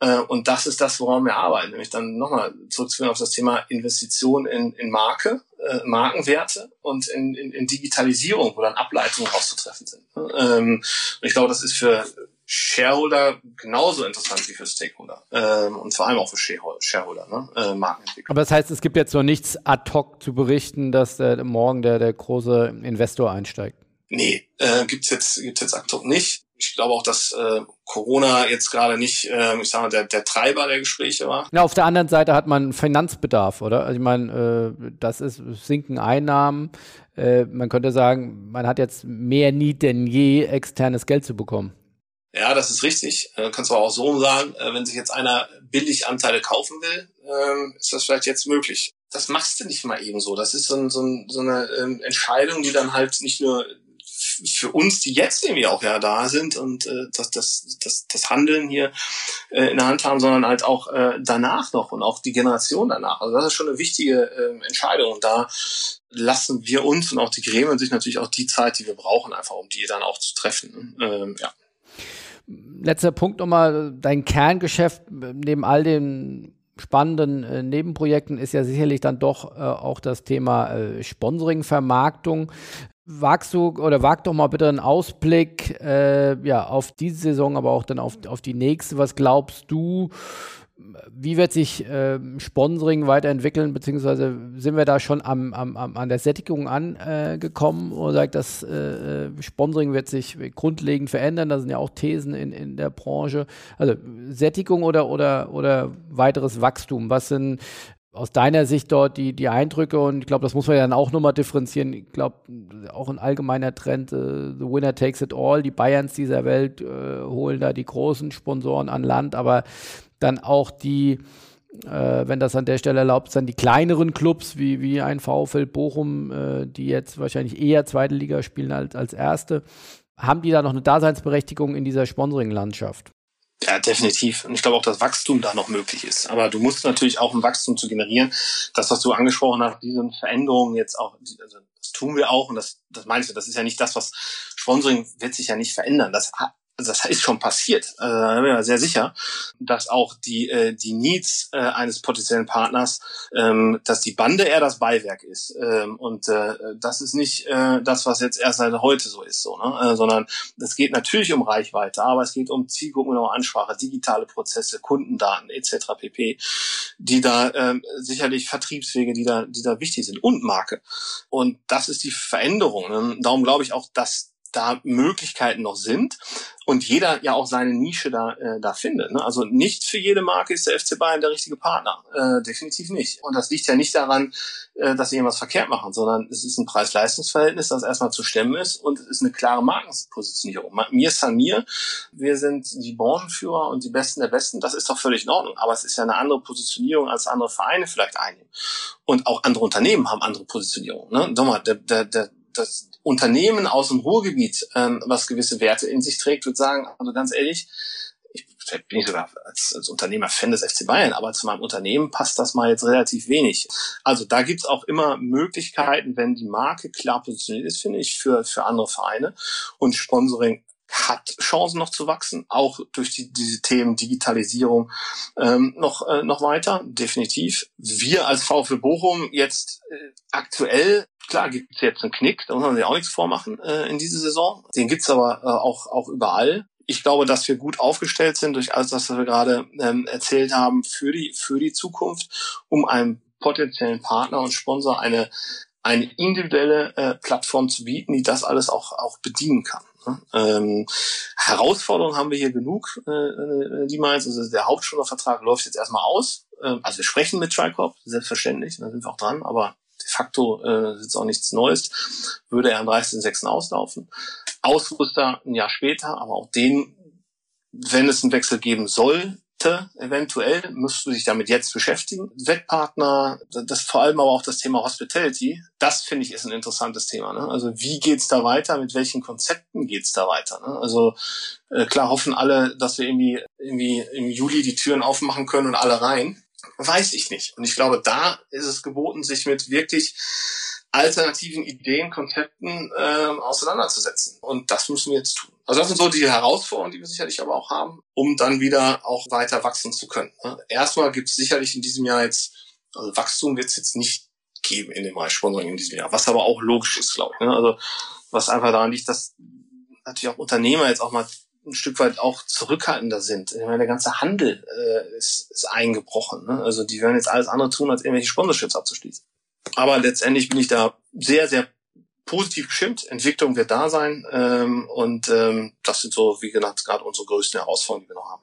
Äh, und das ist das, woran wir arbeiten. Nämlich dann nochmal zurückzuführen auf das Thema Investition in, in Marke, äh, Markenwerte und in, in, in Digitalisierung, wo dann Ableitungen rauszutreffen sind. Ähm, und ich glaube, das ist für Shareholder genauso interessant wie für Stakeholder ähm, und vor allem auch für Shareholder, ne? äh, Markenentwicklung. Aber das heißt, es gibt jetzt noch nichts ad hoc zu berichten, dass äh, morgen der, der große Investor einsteigt? Nee, äh, gibt's jetzt gibt's jetzt ad hoc nicht ich glaube auch, dass äh, Corona jetzt gerade nicht, äh, ich sage mal, der, der Treiber der Gespräche war. Ja, auf der anderen Seite hat man Finanzbedarf, oder? Also ich meine, äh, das ist sinken Einnahmen. Äh, man könnte sagen, man hat jetzt mehr Need denn je, externes Geld zu bekommen. Ja, das ist richtig. Äh, kannst du auch so sagen, äh, wenn sich jetzt einer billig Anteile kaufen will, äh, ist das vielleicht jetzt möglich. Das machst du nicht mal eben so. Das ist so, so, so eine ähm, Entscheidung, die dann halt nicht nur für uns, die jetzt irgendwie auch ja da sind und äh, das, das, das, das Handeln hier äh, in der Hand haben, sondern halt auch äh, danach noch und auch die Generation danach. Also das ist schon eine wichtige äh, Entscheidung. Und da lassen wir uns und auch die Gremien sich natürlich auch die Zeit, die wir brauchen, einfach um die dann auch zu treffen. Ähm, ja. Letzter Punkt nochmal, dein Kerngeschäft neben all den spannenden äh, Nebenprojekten ist ja sicherlich dann doch äh, auch das Thema äh, Sponsoring, Vermarktung. Wagst du oder wag doch mal bitte einen Ausblick äh, ja, auf diese Saison, aber auch dann auf, auf die nächste. Was glaubst du? Wie wird sich äh, Sponsoring weiterentwickeln, beziehungsweise sind wir da schon am, am, am an der Sättigung angekommen? Äh, oder sagt das äh, äh, Sponsoring wird sich grundlegend verändern? Da sind ja auch Thesen in, in der Branche. Also Sättigung oder, oder, oder weiteres Wachstum? Was sind aus deiner Sicht dort die, die Eindrücke und ich glaube, das muss man ja dann auch nochmal differenzieren. Ich glaube, auch ein allgemeiner Trend, äh, the winner takes it all. Die Bayerns dieser Welt äh, holen da die großen Sponsoren an Land, aber dann auch die, äh, wenn das an der Stelle erlaubt ist, dann die kleineren Clubs wie, wie ein VfL Bochum, äh, die jetzt wahrscheinlich eher zweite Liga spielen als, als erste. Haben die da noch eine Daseinsberechtigung in dieser Sponsoring-Landschaft? Ja, definitiv. Und ich glaube auch, dass Wachstum da noch möglich ist. Aber du musst natürlich auch ein Wachstum zu generieren. Das, was du angesprochen hast, diese Veränderungen jetzt auch, also das tun wir auch und das, das meinst du, das ist ja nicht das, was Sponsoring wird sich ja nicht verändern. Das das ist schon passiert, äh, da bin ich mir sehr sicher, dass auch die, äh, die Needs äh, eines potenziellen Partners, ähm, dass die Bande eher das Beiwerk ist. Ähm, und äh, das ist nicht äh, das, was jetzt erst seit heute so ist, so, ne? äh, sondern es geht natürlich um Reichweite, aber es geht um Zielgruppen, um Ansprache, digitale Prozesse, Kundendaten etc. pp, die da ähm, sicherlich Vertriebswege, die da, die da wichtig sind und Marke. Und das ist die Veränderung. Ne? Darum glaube ich auch, dass da Möglichkeiten noch sind und jeder ja auch seine Nische da, äh, da findet. Ne? Also nicht für jede Marke ist der FC Bayern der richtige Partner. Äh, definitiv nicht. Und das liegt ja nicht daran, äh, dass sie irgendwas verkehrt machen, sondern es ist ein Preis-Leistungs-Verhältnis, das erstmal zu stemmen ist und es ist eine klare Markenpositionierung. Mir san mir, wir sind die Branchenführer und die Besten der Besten, das ist doch völlig in Ordnung. Aber es ist ja eine andere Positionierung, als andere Vereine vielleicht einnehmen. Und auch andere Unternehmen haben andere Positionierungen. Ne? Mal, der, der, der, das Unternehmen aus dem Ruhrgebiet, ähm, was gewisse Werte in sich trägt, würde sagen, also ganz ehrlich, ich bin ich sogar als, als Unternehmer Fan des FC Bayern, aber zu meinem Unternehmen passt das mal jetzt relativ wenig. Also da gibt's auch immer Möglichkeiten, wenn die Marke klar positioniert ist, finde ich, für, für andere Vereine. Und Sponsoring hat Chancen noch zu wachsen, auch durch die, diese Themen Digitalisierung ähm, noch, äh, noch weiter, definitiv. Wir als VfL Bochum jetzt äh, aktuell Klar gibt es jetzt einen Knick, da muss man sich auch nichts vormachen äh, in dieser Saison. Den gibt's aber äh, auch, auch überall. Ich glaube, dass wir gut aufgestellt sind durch alles, was wir gerade ähm, erzählt haben, für die, für die Zukunft, um einem potenziellen Partner und Sponsor eine, eine individuelle äh, Plattform zu bieten, die das alles auch, auch bedienen kann. Ähm, Herausforderungen haben wir hier genug, äh, äh die meinst. Also der Hauptschülervertrag läuft jetzt erstmal aus. Ähm, also wir sprechen mit Tricop, selbstverständlich, da sind wir auch dran, aber de facto äh, ist auch nichts Neues. Würde er am 30.06. auslaufen. Ausrüster ein Jahr später, aber auch den, wenn es einen Wechsel geben soll, eventuell, müsst du dich damit jetzt beschäftigen. Wettpartner, das vor allem aber auch das Thema Hospitality, das finde ich ist ein interessantes Thema. Ne? Also wie geht's da weiter, mit welchen Konzepten geht's da weiter? Ne? Also äh, klar hoffen alle, dass wir irgendwie, irgendwie im Juli die Türen aufmachen können und alle rein. Weiß ich nicht. Und ich glaube, da ist es geboten, sich mit wirklich alternativen Ideen, Konzepten äh, auseinanderzusetzen. Und das müssen wir jetzt tun. Also das sind so die Herausforderungen, die wir sicherlich aber auch haben, um dann wieder auch weiter wachsen zu können. Ne? Erstmal gibt es sicherlich in diesem Jahr jetzt, also Wachstum wird es jetzt nicht geben in dem Bereich Sponsoring in diesem Jahr, was aber auch logisch ist, glaube ich. Ne? Also was einfach daran liegt, dass natürlich auch Unternehmer jetzt auch mal ein Stück weit auch zurückhaltender sind. Ich meine, der ganze Handel äh, ist, ist eingebrochen. Ne? Also die werden jetzt alles andere tun, als irgendwelche Sponsorships abzuschließen. Aber letztendlich bin ich da sehr, sehr positiv gestimmt. Entwicklung wird da sein. Ähm, und ähm, das sind so, wie genannt, gerade unsere größten Herausforderungen, die wir noch haben.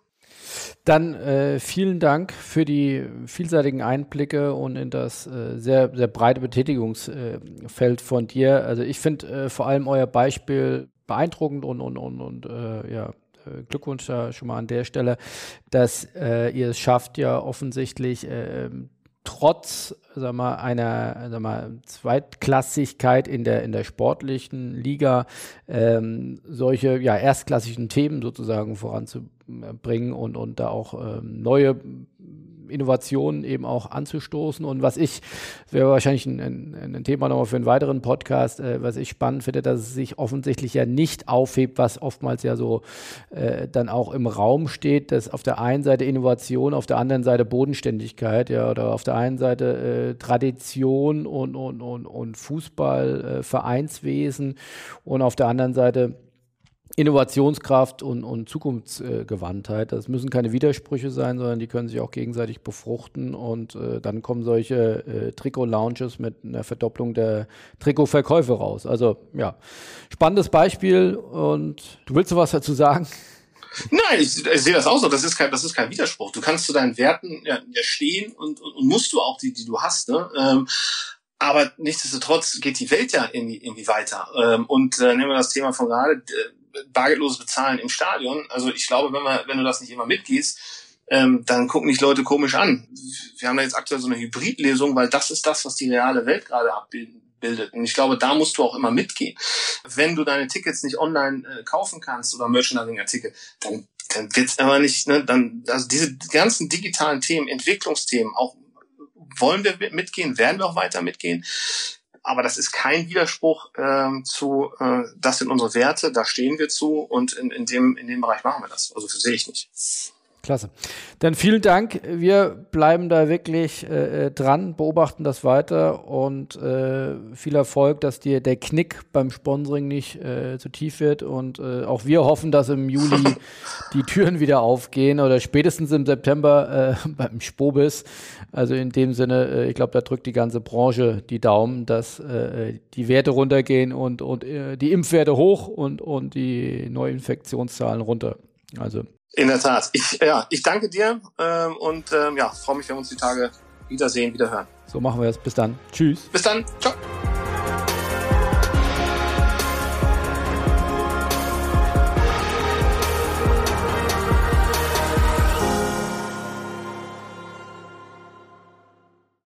Dann äh, vielen Dank für die vielseitigen Einblicke und in das äh, sehr, sehr breite Betätigungsfeld von dir. Also ich finde äh, vor allem euer Beispiel beeindruckend und, und, und, und äh, ja, äh, Glückwunsch da schon mal an der Stelle, dass äh, ihr es schafft, ja offensichtlich äh, trotz sag mal, einer sag mal, Zweitklassigkeit in der, in der sportlichen Liga ähm, solche ja, erstklassigen Themen sozusagen voranzubringen und, und da auch ähm, neue Innovationen eben auch anzustoßen. Und was ich, wäre wahrscheinlich ein, ein, ein Thema nochmal für einen weiteren Podcast, äh, was ich spannend finde, dass es sich offensichtlich ja nicht aufhebt, was oftmals ja so äh, dann auch im Raum steht, dass auf der einen Seite Innovation, auf der anderen Seite Bodenständigkeit, ja, oder auf der einen Seite äh, Tradition und, und, und, und Fußball, äh, Vereinswesen und auf der anderen Seite Innovationskraft und, und Zukunftsgewandtheit. Das müssen keine Widersprüche sein, sondern die können sich auch gegenseitig befruchten und äh, dann kommen solche äh, Trikot-Lounges mit einer Verdopplung der Trikotverkäufe raus. Also ja, spannendes Beispiel und du willst was dazu sagen? Nein, ich, ich sehe das auch so. Das ist kein, das ist kein Widerspruch. Du kannst zu deinen Werten ja stehen und, und, und musst du auch die, die du hast. Ne? Ähm, aber nichtsdestotrotz geht die Welt ja irgendwie, irgendwie weiter. Ähm, und äh, nehmen wir das Thema von gerade, bargeldloses Bezahlen im Stadion. Also ich glaube, wenn man, wenn du das nicht immer mitgehst, ähm, dann gucken dich Leute komisch an. Wir haben da jetzt aktuell so eine Hybridlösung, weil das ist das, was die reale Welt gerade abbildet. Und ich glaube, da musst du auch immer mitgehen. Wenn du deine Tickets nicht online äh, kaufen kannst oder Merchandising-Artikel, dann, dann wird's aber nicht, ne, dann, also diese ganzen digitalen Themen, Entwicklungsthemen, auch wollen wir mitgehen, werden wir auch weiter mitgehen. Aber das ist kein Widerspruch ähm, zu, äh, das sind unsere Werte, da stehen wir zu und in, in, dem, in dem Bereich machen wir das. Also sehe ich nicht. Klasse. Dann vielen Dank. Wir bleiben da wirklich äh, äh, dran, beobachten das weiter und äh, viel Erfolg, dass dir der Knick beim Sponsoring nicht äh, zu tief wird. Und äh, auch wir hoffen, dass im Juli <laughs> die Türen wieder aufgehen oder spätestens im September äh, <laughs> beim Spobis. Also in dem Sinne, ich glaube, da drückt die ganze Branche die Daumen, dass die Werte runtergehen und, und die Impfwerte hoch und, und die Neuinfektionszahlen runter. Also in der Tat. Ich, ja, ich danke dir ähm, und ähm, ja, freue mich, wenn wir uns die Tage wiedersehen, wieder hören. So machen wir es. Bis dann. Tschüss. Bis dann. Ciao.